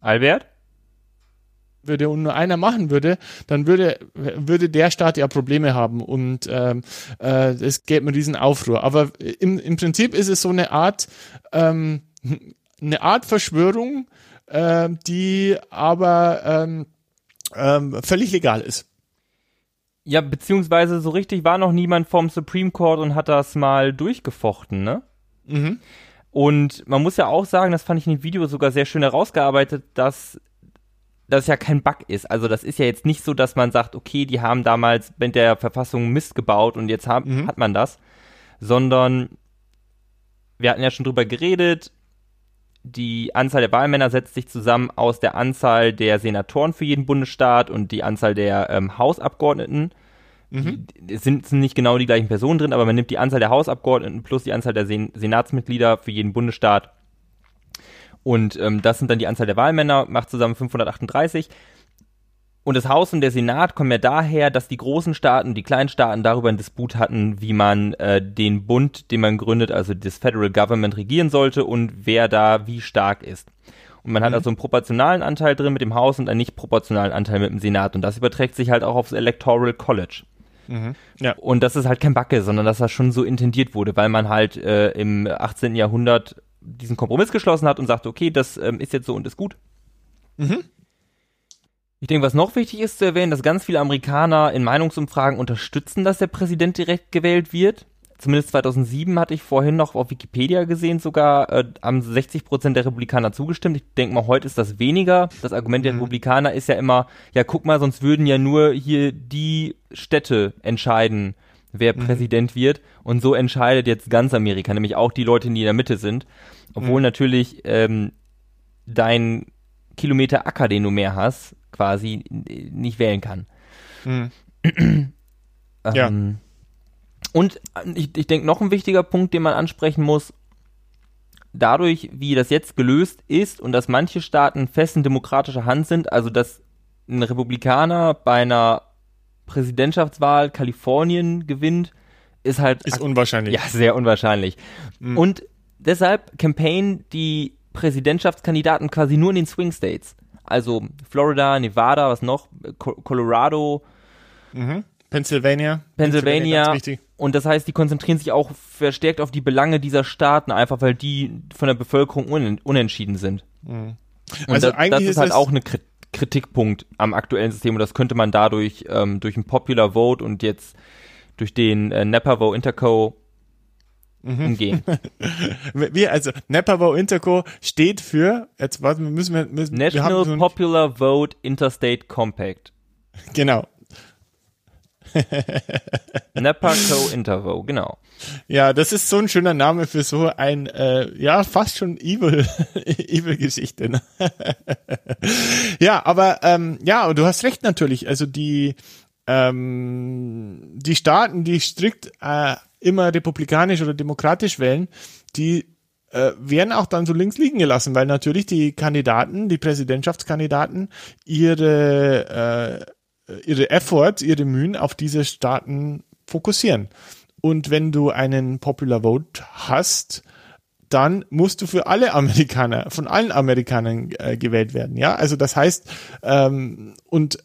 Albert? Würde und nur einer machen würde, dann würde, würde der Staat ja Probleme haben und ähm, äh, es gäbe einen riesen Aufruhr. Aber im, im Prinzip ist es so eine Art, ähm, eine Art Verschwörung, äh, die aber ähm, ähm, völlig legal ist. Ja, beziehungsweise so richtig war noch niemand vom Supreme Court und hat das mal durchgefochten, ne? Mhm. Und man muss ja auch sagen, das fand ich in dem Video sogar sehr schön herausgearbeitet, dass das ja kein Bug ist. Also das ist ja jetzt nicht so, dass man sagt, okay, die haben damals mit der Verfassung Mist gebaut und jetzt hab, mhm. hat man das, sondern wir hatten ja schon drüber geredet, die Anzahl der Wahlmänner setzt sich zusammen aus der Anzahl der Senatoren für jeden Bundesstaat und die Anzahl der ähm, Hausabgeordneten. Mhm. Es sind, nicht genau die gleichen Personen drin, aber man nimmt die Anzahl der Hausabgeordneten plus die Anzahl der Sen Senatsmitglieder für jeden Bundesstaat und ähm, das sind dann die Anzahl der Wahlmänner, macht zusammen 538. Und das Haus und der Senat kommen ja daher, dass die großen Staaten, die kleinen Staaten darüber einen Disput hatten, wie man äh, den Bund, den man gründet, also das Federal Government regieren sollte und wer da wie stark ist. Und man mhm. hat also einen proportionalen Anteil drin mit dem Haus und einen nicht proportionalen Anteil mit dem Senat. Und das überträgt sich halt auch aufs Electoral College. Mhm. Ja. Und das ist halt kein Backe, sondern dass das schon so intendiert wurde, weil man halt äh, im 18. Jahrhundert diesen Kompromiss geschlossen hat und sagte, okay, das ähm, ist jetzt so und ist gut. Mhm. Ich denke, was noch wichtig ist zu erwähnen, dass ganz viele Amerikaner in Meinungsumfragen unterstützen, dass der Präsident direkt gewählt wird. Zumindest 2007 hatte ich vorhin noch auf Wikipedia gesehen, sogar äh, haben 60 Prozent der Republikaner zugestimmt. Ich denke mal, heute ist das weniger. Das Argument der mhm. Republikaner ist ja immer, ja, guck mal, sonst würden ja nur hier die Städte entscheiden, wer mhm. Präsident wird. Und so entscheidet jetzt ganz Amerika, nämlich auch die Leute, die in der Mitte sind. Obwohl mhm. natürlich ähm, dein Kilometer Acker, den du mehr hast, quasi nicht wählen kann. Mhm. ähm, ja. Und ich, ich denke, noch ein wichtiger Punkt, den man ansprechen muss, dadurch, wie das jetzt gelöst ist und dass manche Staaten fest in demokratischer Hand sind, also dass ein Republikaner bei einer Präsidentschaftswahl Kalifornien gewinnt, ist halt. Ist unwahrscheinlich. Ja, sehr unwahrscheinlich. Mhm. Und deshalb campaign die Präsidentschaftskandidaten quasi nur in den Swing States. Also Florida, Nevada, was noch? Colorado. Mhm. Pennsylvania. Pennsylvania. Pennsylvania und das heißt, die konzentrieren sich auch verstärkt auf die Belange dieser Staaten, einfach weil die von der Bevölkerung unentschieden sind. Mhm. Und also das, eigentlich das ist, halt auch eine Kritikpunkt am aktuellen System und das könnte man dadurch ähm, durch ein Popular Vote und jetzt durch den äh, Nepavo Interco mhm. Umgehen. wir, also Nepavo Interco steht für, jetzt warte, müssen wir, müssen, National wir so Popular Vote Interstate Compact. Genau. Nepaco Intervo, genau. Ja, das ist so ein schöner Name für so ein, äh, ja, fast schon evil, evil Geschichte. Ne? ja, aber ähm, ja, du hast recht natürlich. Also die ähm, die Staaten, die strikt äh, immer republikanisch oder demokratisch wählen, die äh, werden auch dann so links liegen gelassen, weil natürlich die Kandidaten, die Präsidentschaftskandidaten ihre äh, ihre Efforts, ihre Mühen auf diese Staaten fokussieren. Und wenn du einen Popular Vote hast, dann musst du für alle Amerikaner, von allen Amerikanern äh, gewählt werden. Ja, also das heißt, ähm, und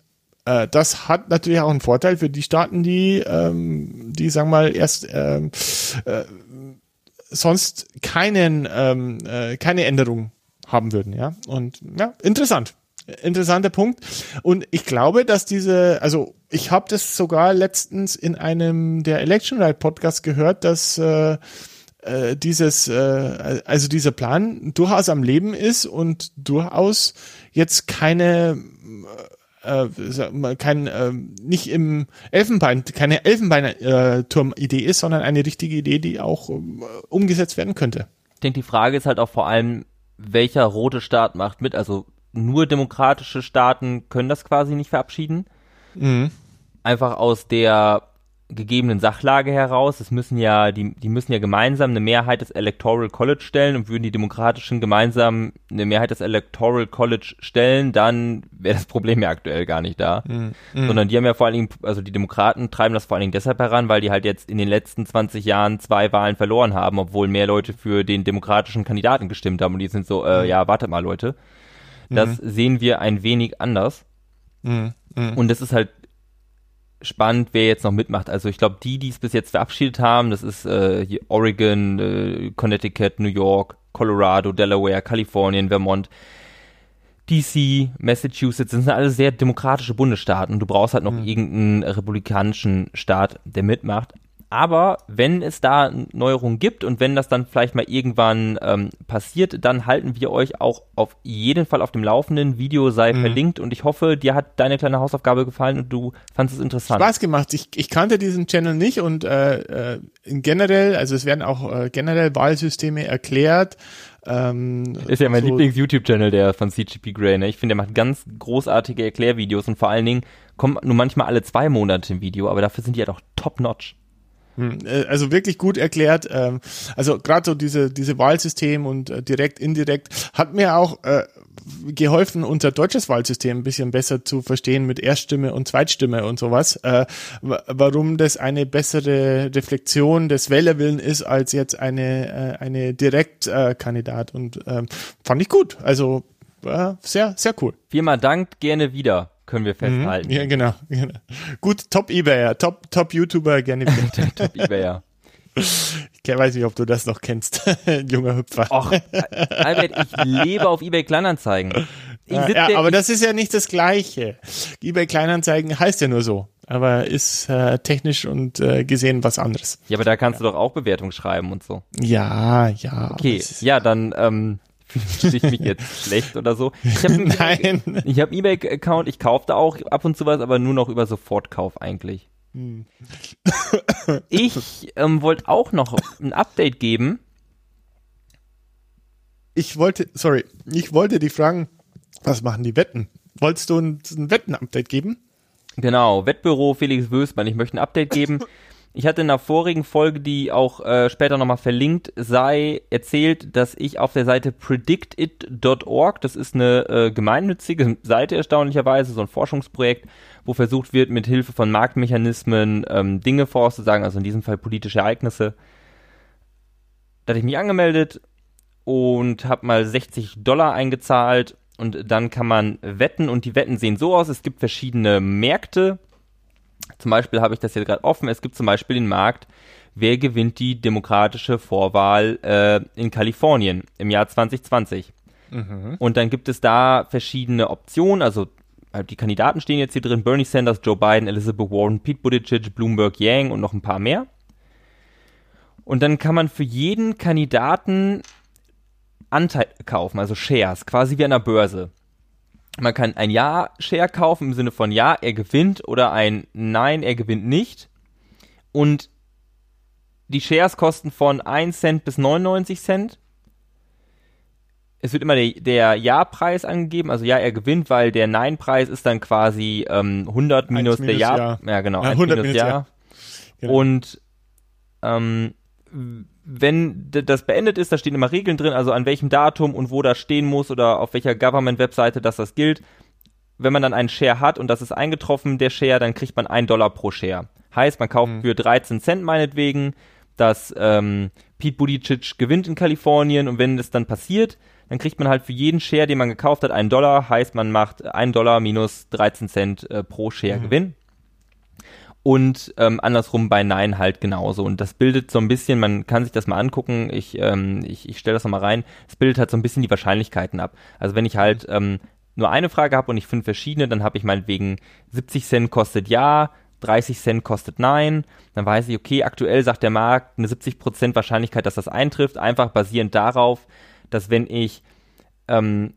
äh, das hat natürlich auch einen Vorteil für die Staaten, die, ähm, die sagen wir mal erst ähm, äh, sonst keinen, ähm, äh, keine Änderung haben würden. Ja, und ja, interessant. interessanter Punkt. Und ich glaube, dass diese, also ich habe das sogar letztens in einem der Election Ride Podcast gehört, dass äh, äh, dieses, äh, also dieser Plan durchaus am Leben ist und durchaus jetzt keine äh, kein äh, nicht im Elfenbein keine Elfenbeinturm-Idee ist, sondern eine richtige Idee, die auch äh, umgesetzt werden könnte. Ich denke, die Frage ist halt auch vor allem, welcher rote Staat macht mit. Also nur demokratische Staaten können das quasi nicht verabschieden. Mhm. Einfach aus der gegebenen Sachlage heraus. Es müssen ja, die, die müssen ja gemeinsam eine Mehrheit des Electoral College stellen und würden die Demokratischen gemeinsam eine Mehrheit des Electoral College stellen, dann wäre das Problem ja aktuell gar nicht da. Mhm. mhm. Sondern die haben ja vor allen Dingen, also die Demokraten treiben das vor allen Dingen deshalb heran, weil die halt jetzt in den letzten 20 Jahren zwei Wahlen verloren haben, obwohl mehr Leute für den demokratischen Kandidaten gestimmt haben und die sind so, äh, mhm. ja, wartet mal Leute. Das mhm. sehen wir ein wenig anders. Mhm. Mhm. Und das ist halt spannend, wer jetzt noch mitmacht. Also ich glaube, die, die es bis jetzt verabschiedet haben, das ist äh, Oregon, äh, Connecticut, New York, Colorado, Delaware, Kalifornien, Vermont, DC, Massachusetts, das sind alles sehr demokratische Bundesstaaten. Du brauchst halt noch mhm. irgendeinen republikanischen Staat, der mitmacht. Aber wenn es da Neuerungen gibt und wenn das dann vielleicht mal irgendwann ähm, passiert, dann halten wir euch auch auf jeden Fall auf dem Laufenden. Video sei mhm. verlinkt und ich hoffe, dir hat deine kleine Hausaufgabe gefallen und du fandest es interessant. Spaß gemacht. Ich, ich kannte diesen Channel nicht und äh, äh, generell, also es werden auch äh, generell Wahlsysteme erklärt. Ähm, ist ja mein so Lieblings-YouTube-Channel, der von CGP Grey. Ne? Ich finde, der macht ganz großartige Erklärvideos und vor allen Dingen kommen nur manchmal alle zwei Monate ein Video, aber dafür sind die ja halt doch top-notch. Hm, äh, also wirklich gut erklärt. Ähm, also gerade so diese diese Wahlsystem und äh, direkt indirekt hat mir auch äh, geholfen, unser deutsches Wahlsystem ein bisschen besser zu verstehen mit Erststimme und Zweitstimme und sowas. warum das eine bessere Reflexion des Wählerwillen ist als jetzt eine eine Direktkandidat und ähm, fand ich gut. Also sehr sehr cool. Viermal Dank, gerne wieder können wir mhm. festhalten. Ja, genau, genau. Gut, Top-Ebayer, Top, Top-YouTuber, gerne wieder. Top-Ebayer. Ich weiß nicht, ob du das noch kennst, junger Hüpfer. Och, Albert, ich lebe auf eBay Kleinanzeigen. Ja, ja, aber das ist ja nicht das Gleiche. eBay Kleinanzeigen heißt ja nur so, aber ist äh, technisch und äh, gesehen was anderes. Ja, aber da kannst ja. du doch auch Bewertung schreiben und so. Ja, ja. Okay, ja, dann ähm, fühle ich mich jetzt schlecht oder so. Ich habe Nein. Ich habe eBay-Account, ich kaufe da auch ab und zu was, aber nur noch über Sofortkauf eigentlich. Hm. Ich ähm, wollte auch noch ein Update geben. Ich wollte, sorry, ich wollte dich fragen, was machen die Wetten? Wolltest du ein, ein Wetten-Update geben? Genau, Wettbüro Felix Wösmann, ich möchte ein Update geben. Ich hatte in der vorigen Folge, die auch äh, später nochmal verlinkt sei, erzählt, dass ich auf der Seite predictit.org, das ist eine äh, gemeinnützige Seite erstaunlicherweise, so ein Forschungsprojekt, wo versucht wird, mit Hilfe von Marktmechanismen ähm, Dinge vorauszusagen, also in diesem Fall politische Ereignisse. Da hatte ich mich angemeldet und habe mal 60 Dollar eingezahlt und dann kann man wetten und die Wetten sehen so aus, es gibt verschiedene Märkte, zum Beispiel habe ich das hier gerade offen. Es gibt zum Beispiel den Markt, wer gewinnt die demokratische Vorwahl äh, in Kalifornien im Jahr 2020. Mhm. Und dann gibt es da verschiedene Optionen, also äh, die Kandidaten stehen jetzt hier drin, Bernie Sanders, Joe Biden, Elizabeth Warren, Pete Buttigieg, Bloomberg, Yang und noch ein paar mehr. Und dann kann man für jeden Kandidaten Anteil kaufen, also Shares, quasi wie an der Börse. Man kann ein Ja-Share kaufen im Sinne von Ja, er gewinnt oder ein Nein, er gewinnt nicht. Und die Shares kosten von 1 Cent bis 99 Cent. Es wird immer der, der Ja-Preis angegeben, also ja, er gewinnt, weil der Nein-Preis ist dann quasi ähm, 100 minus, minus der Ja. Ja, genau, ja, 100 minus, minus Ja. ja. Genau. Und ähm, wenn das beendet ist, da stehen immer Regeln drin, also an welchem Datum und wo das stehen muss oder auf welcher Government-Webseite, dass das gilt. Wenn man dann einen Share hat und das ist eingetroffen, der Share, dann kriegt man einen Dollar pro Share. Heißt, man kauft mhm. für 13 Cent meinetwegen, dass ähm, Pete Buttigieg gewinnt in Kalifornien und wenn das dann passiert, dann kriegt man halt für jeden Share, den man gekauft hat, einen Dollar. Heißt, man macht einen Dollar minus 13 Cent äh, pro Share mhm. Gewinn und ähm, andersrum bei Nein halt genauso. Und das bildet so ein bisschen, man kann sich das mal angucken, ich, ähm, ich, ich stelle das nochmal rein, es bildet halt so ein bisschen die Wahrscheinlichkeiten ab. Also wenn ich halt ähm, nur eine Frage habe und ich fünf verschiedene, dann habe ich meinetwegen 70 Cent kostet ja, 30 Cent kostet nein. Dann weiß ich, okay, aktuell sagt der Markt eine 70% Wahrscheinlichkeit, dass das eintrifft, einfach basierend darauf, dass wenn ich ähm,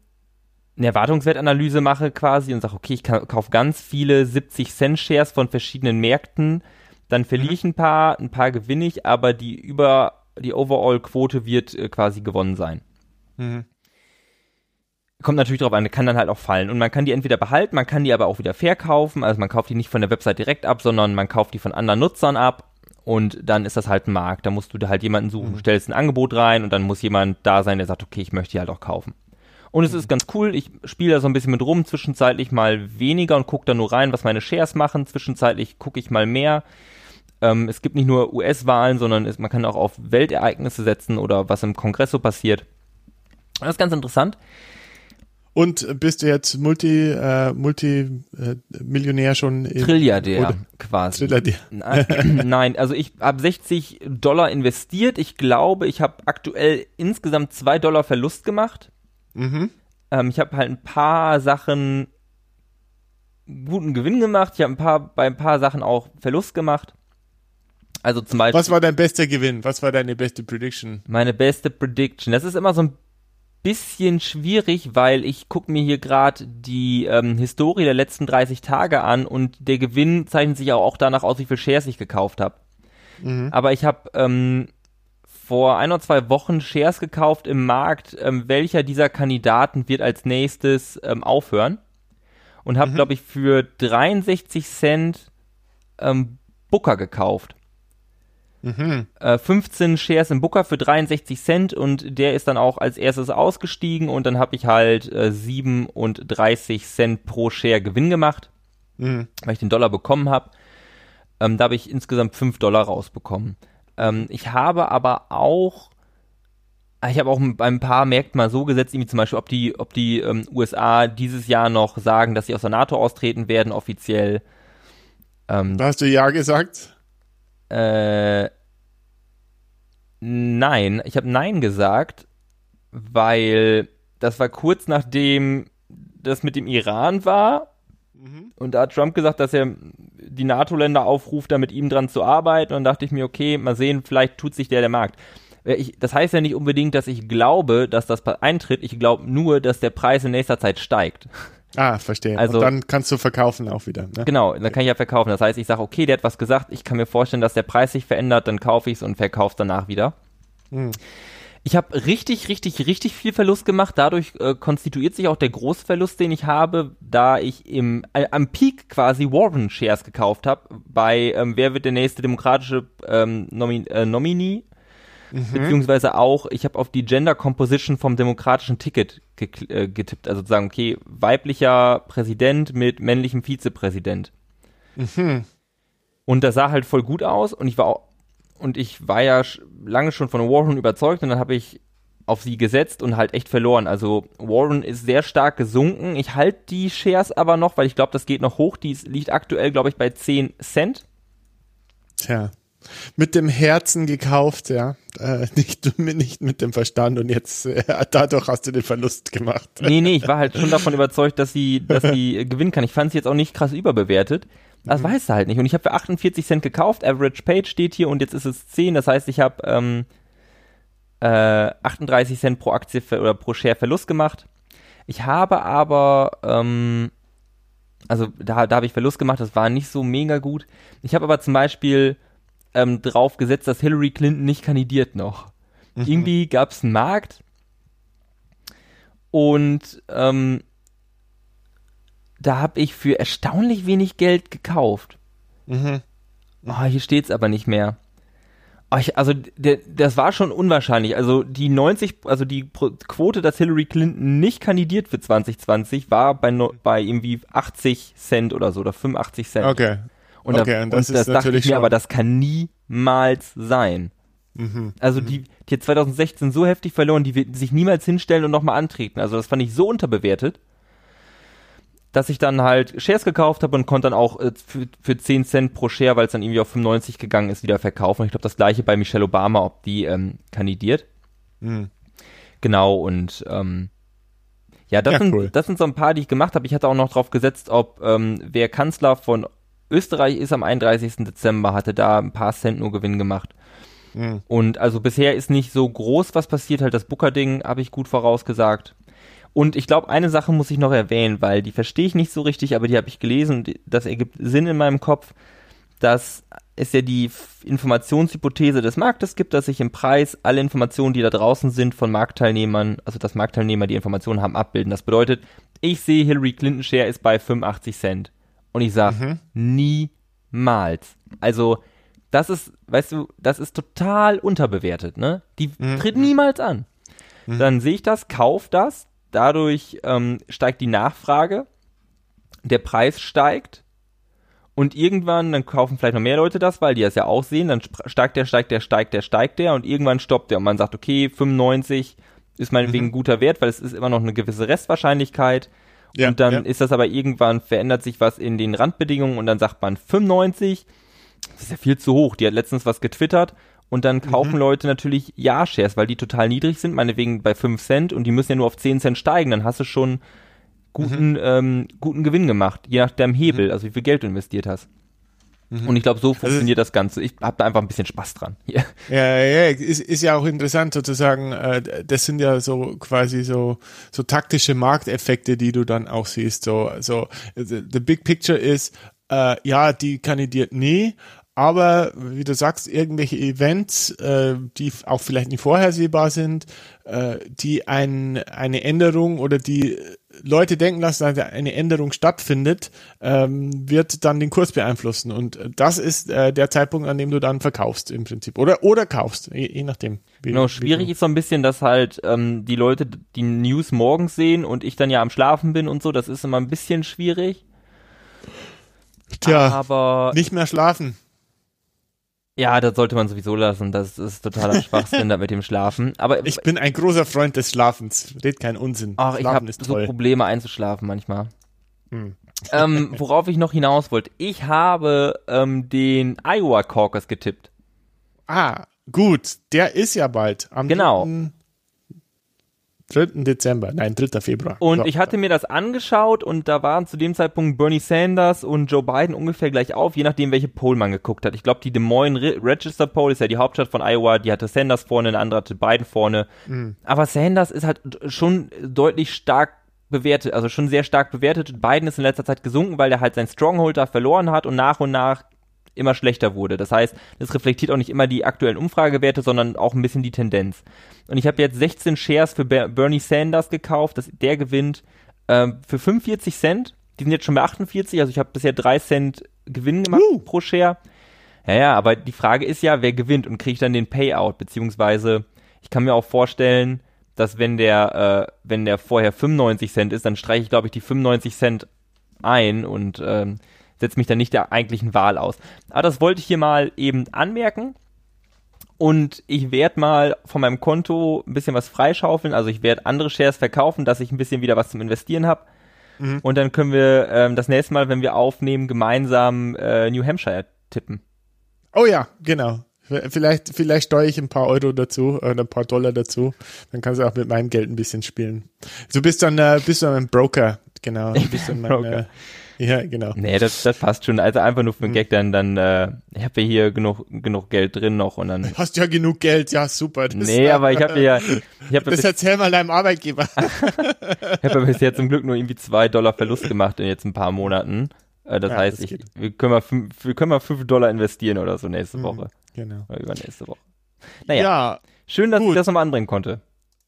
eine Erwartungswertanalyse mache quasi und sage, okay, ich kaufe ganz viele 70 Cent Shares von verschiedenen Märkten, dann verliere mhm. ich ein paar, ein paar gewinne ich, aber die über die Overall-Quote wird äh, quasi gewonnen sein. Mhm. Kommt natürlich darauf an, kann dann halt auch fallen. Und man kann die entweder behalten, man kann die aber auch wieder verkaufen. Also man kauft die nicht von der Website direkt ab, sondern man kauft die von anderen Nutzern ab. Und dann ist das halt ein Markt. Da musst du da halt jemanden suchen, mhm. stellst ein Angebot rein und dann muss jemand da sein, der sagt, okay, ich möchte die halt auch kaufen. Und es ist ganz cool, ich spiele da so ein bisschen mit rum, zwischenzeitlich mal weniger und gucke da nur rein, was meine Shares machen, zwischenzeitlich gucke ich mal mehr. Ähm, es gibt nicht nur US-Wahlen, sondern es, man kann auch auf Weltereignisse setzen oder was im Kongress so passiert. Das ist ganz interessant. Und bist du jetzt Multi, äh, Multimillionär äh, schon? In, Trilliardär oder? quasi. Trilliardär. Nein, also ich habe 60 Dollar investiert. Ich glaube, ich habe aktuell insgesamt 2 Dollar Verlust gemacht. Mhm. Ähm, ich habe halt ein paar Sachen guten Gewinn gemacht. Ich habe ein paar bei ein paar Sachen auch Verlust gemacht. Also zum Beispiel. Was war dein bester Gewinn? Was war deine beste Prediction? Meine beste Prediction. Das ist immer so ein bisschen schwierig, weil ich gucke mir hier gerade die ähm, Historie der letzten 30 Tage an und der Gewinn zeichnet sich auch, danach aus, wie viel Shares ich gekauft habe. Mhm. Aber ich habe ähm, vor ein oder zwei Wochen Shares gekauft im Markt, ähm, welcher dieser Kandidaten wird als nächstes ähm, aufhören. Und habe, mhm. glaube ich, für 63 Cent ähm, Booker gekauft. Mhm. Äh, 15 Shares im Booker für 63 Cent und der ist dann auch als erstes ausgestiegen und dann habe ich halt äh, 37 Cent pro Share Gewinn gemacht, mhm. weil ich den Dollar bekommen habe. Ähm, da habe ich insgesamt 5 Dollar rausbekommen. Ähm, ich habe aber auch ah, ich habe auch bei ein paar Märkten mal so gesetzt, wie zum Beispiel, ob die, ob die ähm, USA dieses Jahr noch sagen, dass sie aus der NATO austreten werden, offiziell. Ähm, Hast du ja gesagt? Äh, nein, ich habe nein gesagt, weil das war kurz nachdem das mit dem Iran war. Mhm. Und da hat Trump gesagt, dass er die NATO-Länder aufruft, da mit ihm dran zu arbeiten. Und dachte ich mir, okay, mal sehen, vielleicht tut sich der der Markt. Ich, das heißt ja nicht unbedingt, dass ich glaube, dass das eintritt. Ich glaube nur, dass der Preis in nächster Zeit steigt. Ah, verstehe. Also, und dann kannst du verkaufen auch wieder. Ne? Genau, dann kann ich ja verkaufen. Das heißt, ich sage, okay, der hat was gesagt, ich kann mir vorstellen, dass der Preis sich verändert, dann kaufe ich es und verkaufe es danach wieder. Hm. Ich habe richtig, richtig, richtig viel Verlust gemacht. Dadurch äh, konstituiert sich auch der Großverlust, den ich habe, da ich im äh, am Peak quasi Warren Shares gekauft habe bei ähm, Wer wird der nächste demokratische ähm, Nomin äh, Nominee Mhm. Beziehungsweise auch, ich habe auf die Gender Composition vom demokratischen Ticket ge äh, getippt. Also sozusagen, okay, weiblicher Präsident mit männlichem Vizepräsident. Mhm. Und das sah halt voll gut aus und ich war auch, und ich war ja lange schon von Warren überzeugt und dann habe ich auf sie gesetzt und halt echt verloren. Also Warren ist sehr stark gesunken. Ich halte die Shares aber noch, weil ich glaube, das geht noch hoch. Die liegt aktuell, glaube ich, bei 10 Cent. Tja mit dem Herzen gekauft, ja. Äh, nicht, nicht mit dem Verstand und jetzt äh, dadurch hast du den Verlust gemacht. Nee, nee, ich war halt schon davon überzeugt, dass sie, dass sie gewinnen kann. Ich fand sie jetzt auch nicht krass überbewertet. Das mhm. weißt du halt nicht. Und ich habe für 48 Cent gekauft, Average Page steht hier und jetzt ist es 10. Das heißt, ich habe ähm, äh, 38 Cent pro Aktie oder pro Share Verlust gemacht. Ich habe aber, ähm, also da, da habe ich Verlust gemacht, das war nicht so mega gut. Ich habe aber zum Beispiel ähm, drauf gesetzt, dass Hillary Clinton nicht kandidiert noch. Mhm. Irgendwie gab es einen Markt und ähm, da habe ich für erstaunlich wenig Geld gekauft. Mhm. Oh, hier steht's aber nicht mehr. Oh, ich, also der, das war schon unwahrscheinlich. Also die 90, also die Quote, dass Hillary Clinton nicht kandidiert für 2020, war bei, no, bei irgendwie 80 Cent oder so oder 85 Cent. Okay, und, okay, da, und das, und das dachte ich mir, aber das kann niemals sein. Mhm. Also mhm. die, die hat 2016 so heftig verloren, die wird sich niemals hinstellen und nochmal antreten. Also das fand ich so unterbewertet, dass ich dann halt Shares gekauft habe und konnte dann auch äh, für, für 10 Cent pro Share, weil es dann irgendwie auf 95 gegangen ist, wieder verkaufen. Und ich glaube, das gleiche bei Michelle Obama, ob die ähm, kandidiert. Mhm. Genau, und ähm, Ja, das, Ja, sind, cool. das sind so ein paar, die ich gemacht habe. Ich hatte auch noch drauf gesetzt, ob ähm, wer Kanzler von Österreich ist am 31. Dezember, hatte da ein paar Cent nur Gewinn gemacht. Mhm. Und also bisher ist nicht so groß, was passiert. Halt das Booker-Ding habe ich gut vorausgesagt. Und ich glaube, eine Sache muss ich noch erwähnen, weil die verstehe ich nicht so richtig, aber die habe ich gelesen und das ergibt Sinn in meinem Kopf, dass es ja die Informationshypothese des Marktes gibt, dass sich im Preis alle Informationen, die da draußen sind von Marktteilnehmern, also dass Marktteilnehmer die Informationen haben, abbilden. Das bedeutet, ich sehe Hillary Clinton Share ist bei 85 Cent. Und ich sage, niemals. Also, das ist, weißt du, das ist total unterbewertet, ne? Die tritt niemals an. Dann sehe ich das, kauf das, dadurch ähm, steigt die Nachfrage, der Preis steigt und irgendwann, dann kaufen vielleicht noch mehr Leute das, weil die das ja auch sehen, dann steigt der, steigt der, steigt der, steigt der und irgendwann stoppt der und man sagt, okay, 95 ist meinetwegen ein guter Wert, weil es ist immer noch eine gewisse Restwahrscheinlichkeit. Ja, und dann ja. ist das aber irgendwann, verändert sich was in den Randbedingungen und dann sagt man 95, das ist ja viel zu hoch. Die hat letztens was getwittert und dann kaufen Mhm. Leute natürlich Ja-Shares, weil die total niedrig sind, meinetwegen bei 5 Cent und die müssen ja nur auf 10 Cent steigen, dann hast du schon guten, Mhm. ähm, guten Gewinn gemacht, je nach deinem Hebel, also wie viel Geld du investiert hast. Mhm. Und ich glaube, so funktioniert das Ganze. Ich habe da einfach ein bisschen Spaß dran. Ja, ja, ist, ist ja auch interessant sozusagen, äh, das sind ja so quasi so, so taktische Markteffekte, die du dann auch siehst. So, so the, the big picture ist, äh, ja, die kandidiert nie, aber wie du sagst, irgendwelche Events, äh, die auch vielleicht nicht vorhersehbar sind, äh, die ein, eine Änderung oder die Leute denken lassen, dass eine Änderung stattfindet, ähm, wird dann den Kurs beeinflussen. Und das ist äh, der Zeitpunkt, an dem du dann verkaufst im Prinzip. Oder, oder kaufst, je, je nachdem. Wie, Genau, wie schwierig du- ist so ein bisschen, dass halt ähm, die Leute die News morgens sehen und ich dann ja am Schlafen bin und so. Das ist immer ein bisschen schwierig. Tja, Aber nicht mehr schlafen. Ja, das sollte man sowieso lassen. Das ist totaler Schwachsinn da mit dem Schlafen. Aber Ich bin ein großer Freund des Schlafens. Red kein Unsinn. ach, ich habe so. Probleme einzuschlafen manchmal. Hm. ähm, worauf ich noch hinaus wollte. Ich habe ähm, den Iowa Caucus getippt. Ah, gut. Der ist ja bald. Am Genau. 3. 3. Dezember. Nein, 3. Februar. Und So. ich hatte mir das angeschaut und da waren zu dem Zeitpunkt Bernie Sanders und Joe Biden ungefähr gleich auf, je nachdem, welche Poll man geguckt hat. Ich glaube, die Des Moines Re Register Poll ist ja die Hauptstadt von Iowa, die hatte Sanders vorne, eine andere hatte Biden vorne. Aber Sanders ist halt schon deutlich stark bewertet, also schon sehr stark bewertet. Biden ist in letzter Zeit gesunken, weil er halt sein Stronghold da verloren hat und nach und nach immer schlechter wurde. Das heißt, das reflektiert auch nicht immer die aktuellen Umfragewerte, sondern auch ein bisschen die Tendenz. Und ich habe jetzt 16 Shares für Ber Bernie Sanders gekauft, das, der gewinnt ähm, für 45 Cent. Die sind jetzt schon bei 48, also ich habe bisher 3 Cent Gewinn gemacht Uh. pro Share. Ja, ja, aber die Frage ist ja, wer gewinnt und kriege ich dann den Payout, beziehungsweise ich kann mir auch vorstellen, dass wenn der, äh, wenn der vorher 95 Cent ist, dann streiche ich, glaube ich, die 95 Cent ein und ähm, setze mich dann nicht der eigentlichen Wahl aus. Aber das wollte ich hier mal eben anmerken. Und ich werde mal von meinem Konto ein bisschen was freischaufeln. Also ich werde andere Shares verkaufen, dass ich ein bisschen wieder was zum Investieren habe. Und dann können wir ähm, das nächste Mal, wenn wir aufnehmen, gemeinsam äh, New Hampshire tippen. Oh ja, genau. Vielleicht, vielleicht steuere ich ein paar Euro dazu oder ein paar Dollar dazu. Dann kannst du auch mit meinem Geld ein bisschen spielen. Du bist dann, äh, bist dann ein Broker, genau. Du bist dann mein, Broker. Äh, ja, genau. Nee, das, das passt schon. Also einfach nur für den Gag, dann, dann äh, ich habe ja hier genug, genug Geld drin noch und dann. Hast ja genug Geld, ja super. Das, Nee, aber ich habe ja, ich habe ja Das bis, erzähl mal deinem Arbeitgeber. ich hab ja bisher zum Glück nur irgendwie zwei Dollar Verlust gemacht in jetzt ein paar Monaten. Äh, das Ja, heißt, das ich, wir können mal fünf, wir können mal fünf Dollar investieren oder so nächste Woche. Genau. Oder übernächste Woche. Naja, Ja, schön, dass gut. ich das nochmal anbringen konnte.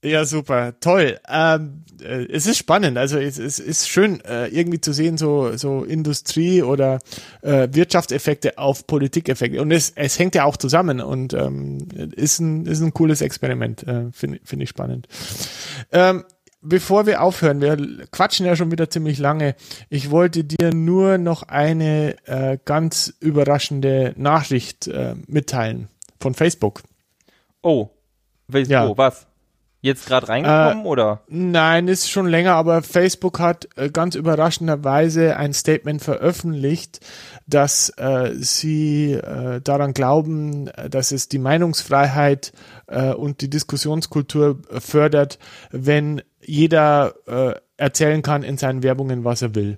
Ja, super, toll. Ähm, äh, es ist spannend, also es, es ist schön, äh, irgendwie zu sehen, so, so Industrie oder äh, Wirtschaftseffekte auf Politikeffekte. Und es, es hängt ja auch zusammen und ähm, ist, ein, ist ein cooles Experiment, äh, finde find ich spannend. Ähm, bevor wir aufhören, wir quatschen ja schon wieder ziemlich lange. Ich wollte dir nur noch eine äh, ganz überraschende Nachricht äh, mitteilen von Facebook. Oh, welches, Ja. was? Jetzt gerade reingekommen oder? Nein, ist schon länger, aber Facebook hat äh, ganz überraschenderweise ein Statement veröffentlicht, dass äh, sie äh, daran glauben, äh, dass es die Meinungsfreiheit äh, und die Diskussionskultur äh, fördert, wenn jeder äh, erzählen kann in seinen Werbungen, was er will.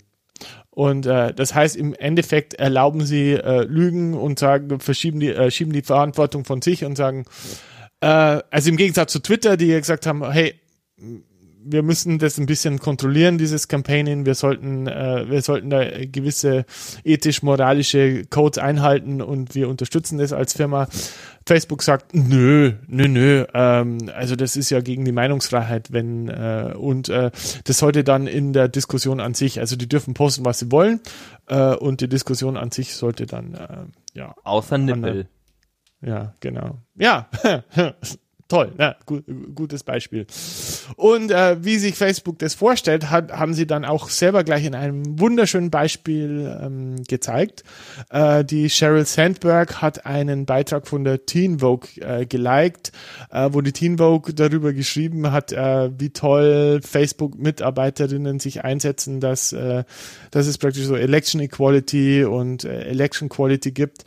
Und äh, das heißt, im Endeffekt erlauben sie äh, Lügen und sagen, verschieben die, äh, schieben die Verantwortung von sich und sagen, äh, also im Gegensatz zu Twitter, die gesagt haben, hey, wir müssen das ein bisschen kontrollieren, dieses Campaigning. Wir sollten, äh, wir sollten da gewisse ethisch-moralische Codes einhalten und wir unterstützen das als Firma. Facebook sagt, nö, nö, nö, ähm, also das ist ja gegen die Meinungsfreiheit, wenn äh, und äh, das sollte dann in der Diskussion an sich, also die dürfen posten, was sie wollen äh, und die Diskussion an sich sollte dann äh, ja außer Nippel. Ja, genau. Ja, toll, ja, gut, gutes Beispiel. Und äh, wie sich Facebook das vorstellt, hat, haben sie dann auch selber gleich in einem wunderschönen Beispiel ähm, gezeigt. Äh, die Sheryl Sandberg hat einen Beitrag von der Teen Vogue äh, geliked, äh, wo die Teen Vogue darüber geschrieben hat, äh, wie toll Facebook-Mitarbeiterinnen sich einsetzen, dass, äh, dass es praktisch so Election Equality und äh, Election Quality gibt.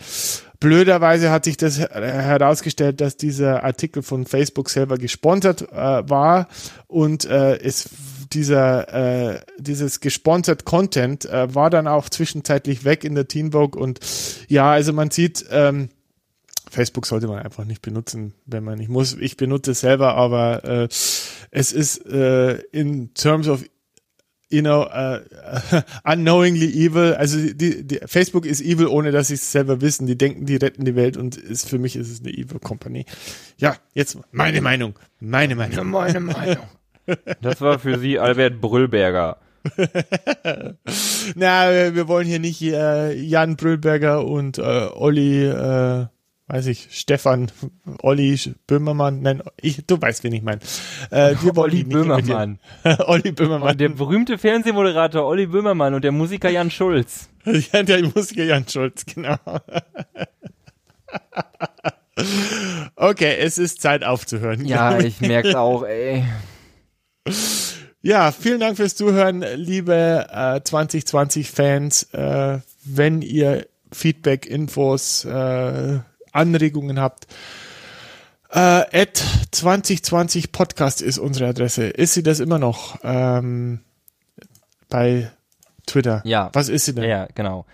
Blöderweise hat sich das herausgestellt, dass dieser Artikel von Facebook selber gesponsert äh, war und äh, es dieser äh, dieses gesponsert Content äh, war dann auch zwischenzeitlich weg in der Teen Vogue und ja, also man sieht ähm, Facebook sollte man einfach nicht benutzen, wenn man nicht muss. Ich benutze es selber, aber äh, es ist äh, in terms of you know, uh, unknowingly evil. Also die, die, Facebook ist evil, ohne dass sie es selber wissen. Die denken, die retten die Welt und ist, für mich ist es eine evil Company. Ja, jetzt meine Meinung. Meine Meinung. Meine Meinung. Das war für Sie Albert Brüllberger. Na, wir wollen hier nicht äh, Jan Brüllberger und äh, Olli äh, weiß ich, Stefan, Olli Böhmermann, nein, ich, du weißt, wen ich meine. Äh, Olli Böhmermann. Olli Böhmermann. Und der berühmte Fernsehmoderator Olli Böhmermann und der Musiker Jan Schulz. ja, der Musiker Jan Schulz, genau. okay, es ist Zeit aufzuhören. Ja, ich merk's auch, ey. Ja, vielen Dank fürs Zuhören, liebe äh, 2020-Fans. Äh, wenn ihr Feedback, Infos, äh, Anregungen habt, äh, 2020 Podcast ist unsere Adresse. Ist sie das immer noch ähm, bei Twitter? Ja. Was ist sie denn? Ja, genau.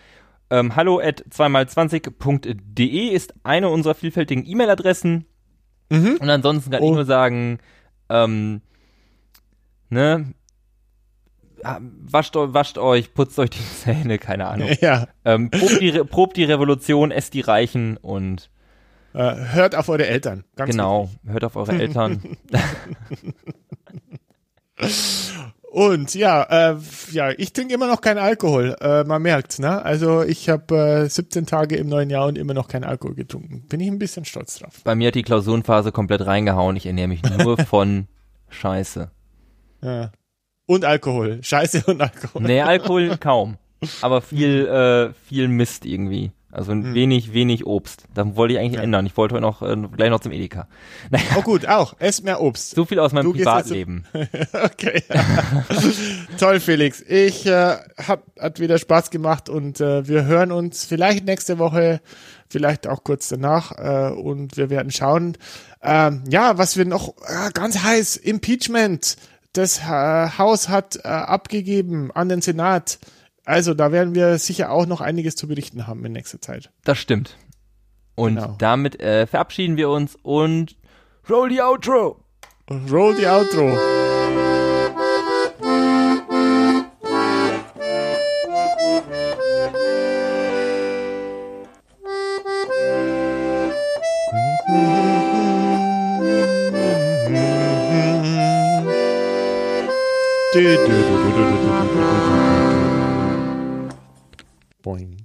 Ähm, hallo at 2x20.de ist eine unserer vielfältigen E-Mail-Adressen. Mhm. Und ansonsten kann oh. ich nur sagen, ähm, ne, wascht, wascht euch, putzt euch die Zähne, keine Ahnung. Ja. Ähm, probt, die, probt die Revolution, esst die Reichen und äh, hört auf eure Eltern. genau, wichtig. hört auf eure Eltern. Und ja, äh, ja, ich trinke immer noch keinen Alkohol. Äh, man merkt's, ne? Also ich habe äh, 17 Tage im neuen Jahr und immer noch keinen Alkohol getrunken. Bin ich ein bisschen stolz drauf. Bei mir hat die Klausurenphase komplett reingehauen. Ich ernähre mich nur von Scheiße. Ja. Und Alkohol. Scheiße und Alkohol. Nee, Alkohol kaum. Aber viel, äh, viel Mist irgendwie. Also hm. wenig, wenig Obst. Da wollte ich eigentlich ja. ändern. Ich wollte heute noch äh, gleich noch zum Edeka. Naja. Oh gut, auch. Ess mehr Obst. So viel aus meinem du Privatleben. okay. Toll, Felix. Ich äh, hab, hat wieder Spaß gemacht und äh, wir hören uns vielleicht nächste Woche, vielleicht auch kurz danach äh, und wir werden schauen. Ähm, ja, was wir noch äh, ganz heiß Impeachment das äh, Haus hat äh, abgegeben an den Senat. Also da werden wir sicher auch noch einiges zu berichten haben in nächster Zeit. Das stimmt. Und genau. damit äh, verabschieden wir uns und roll the outro. Roll the outro. Boing.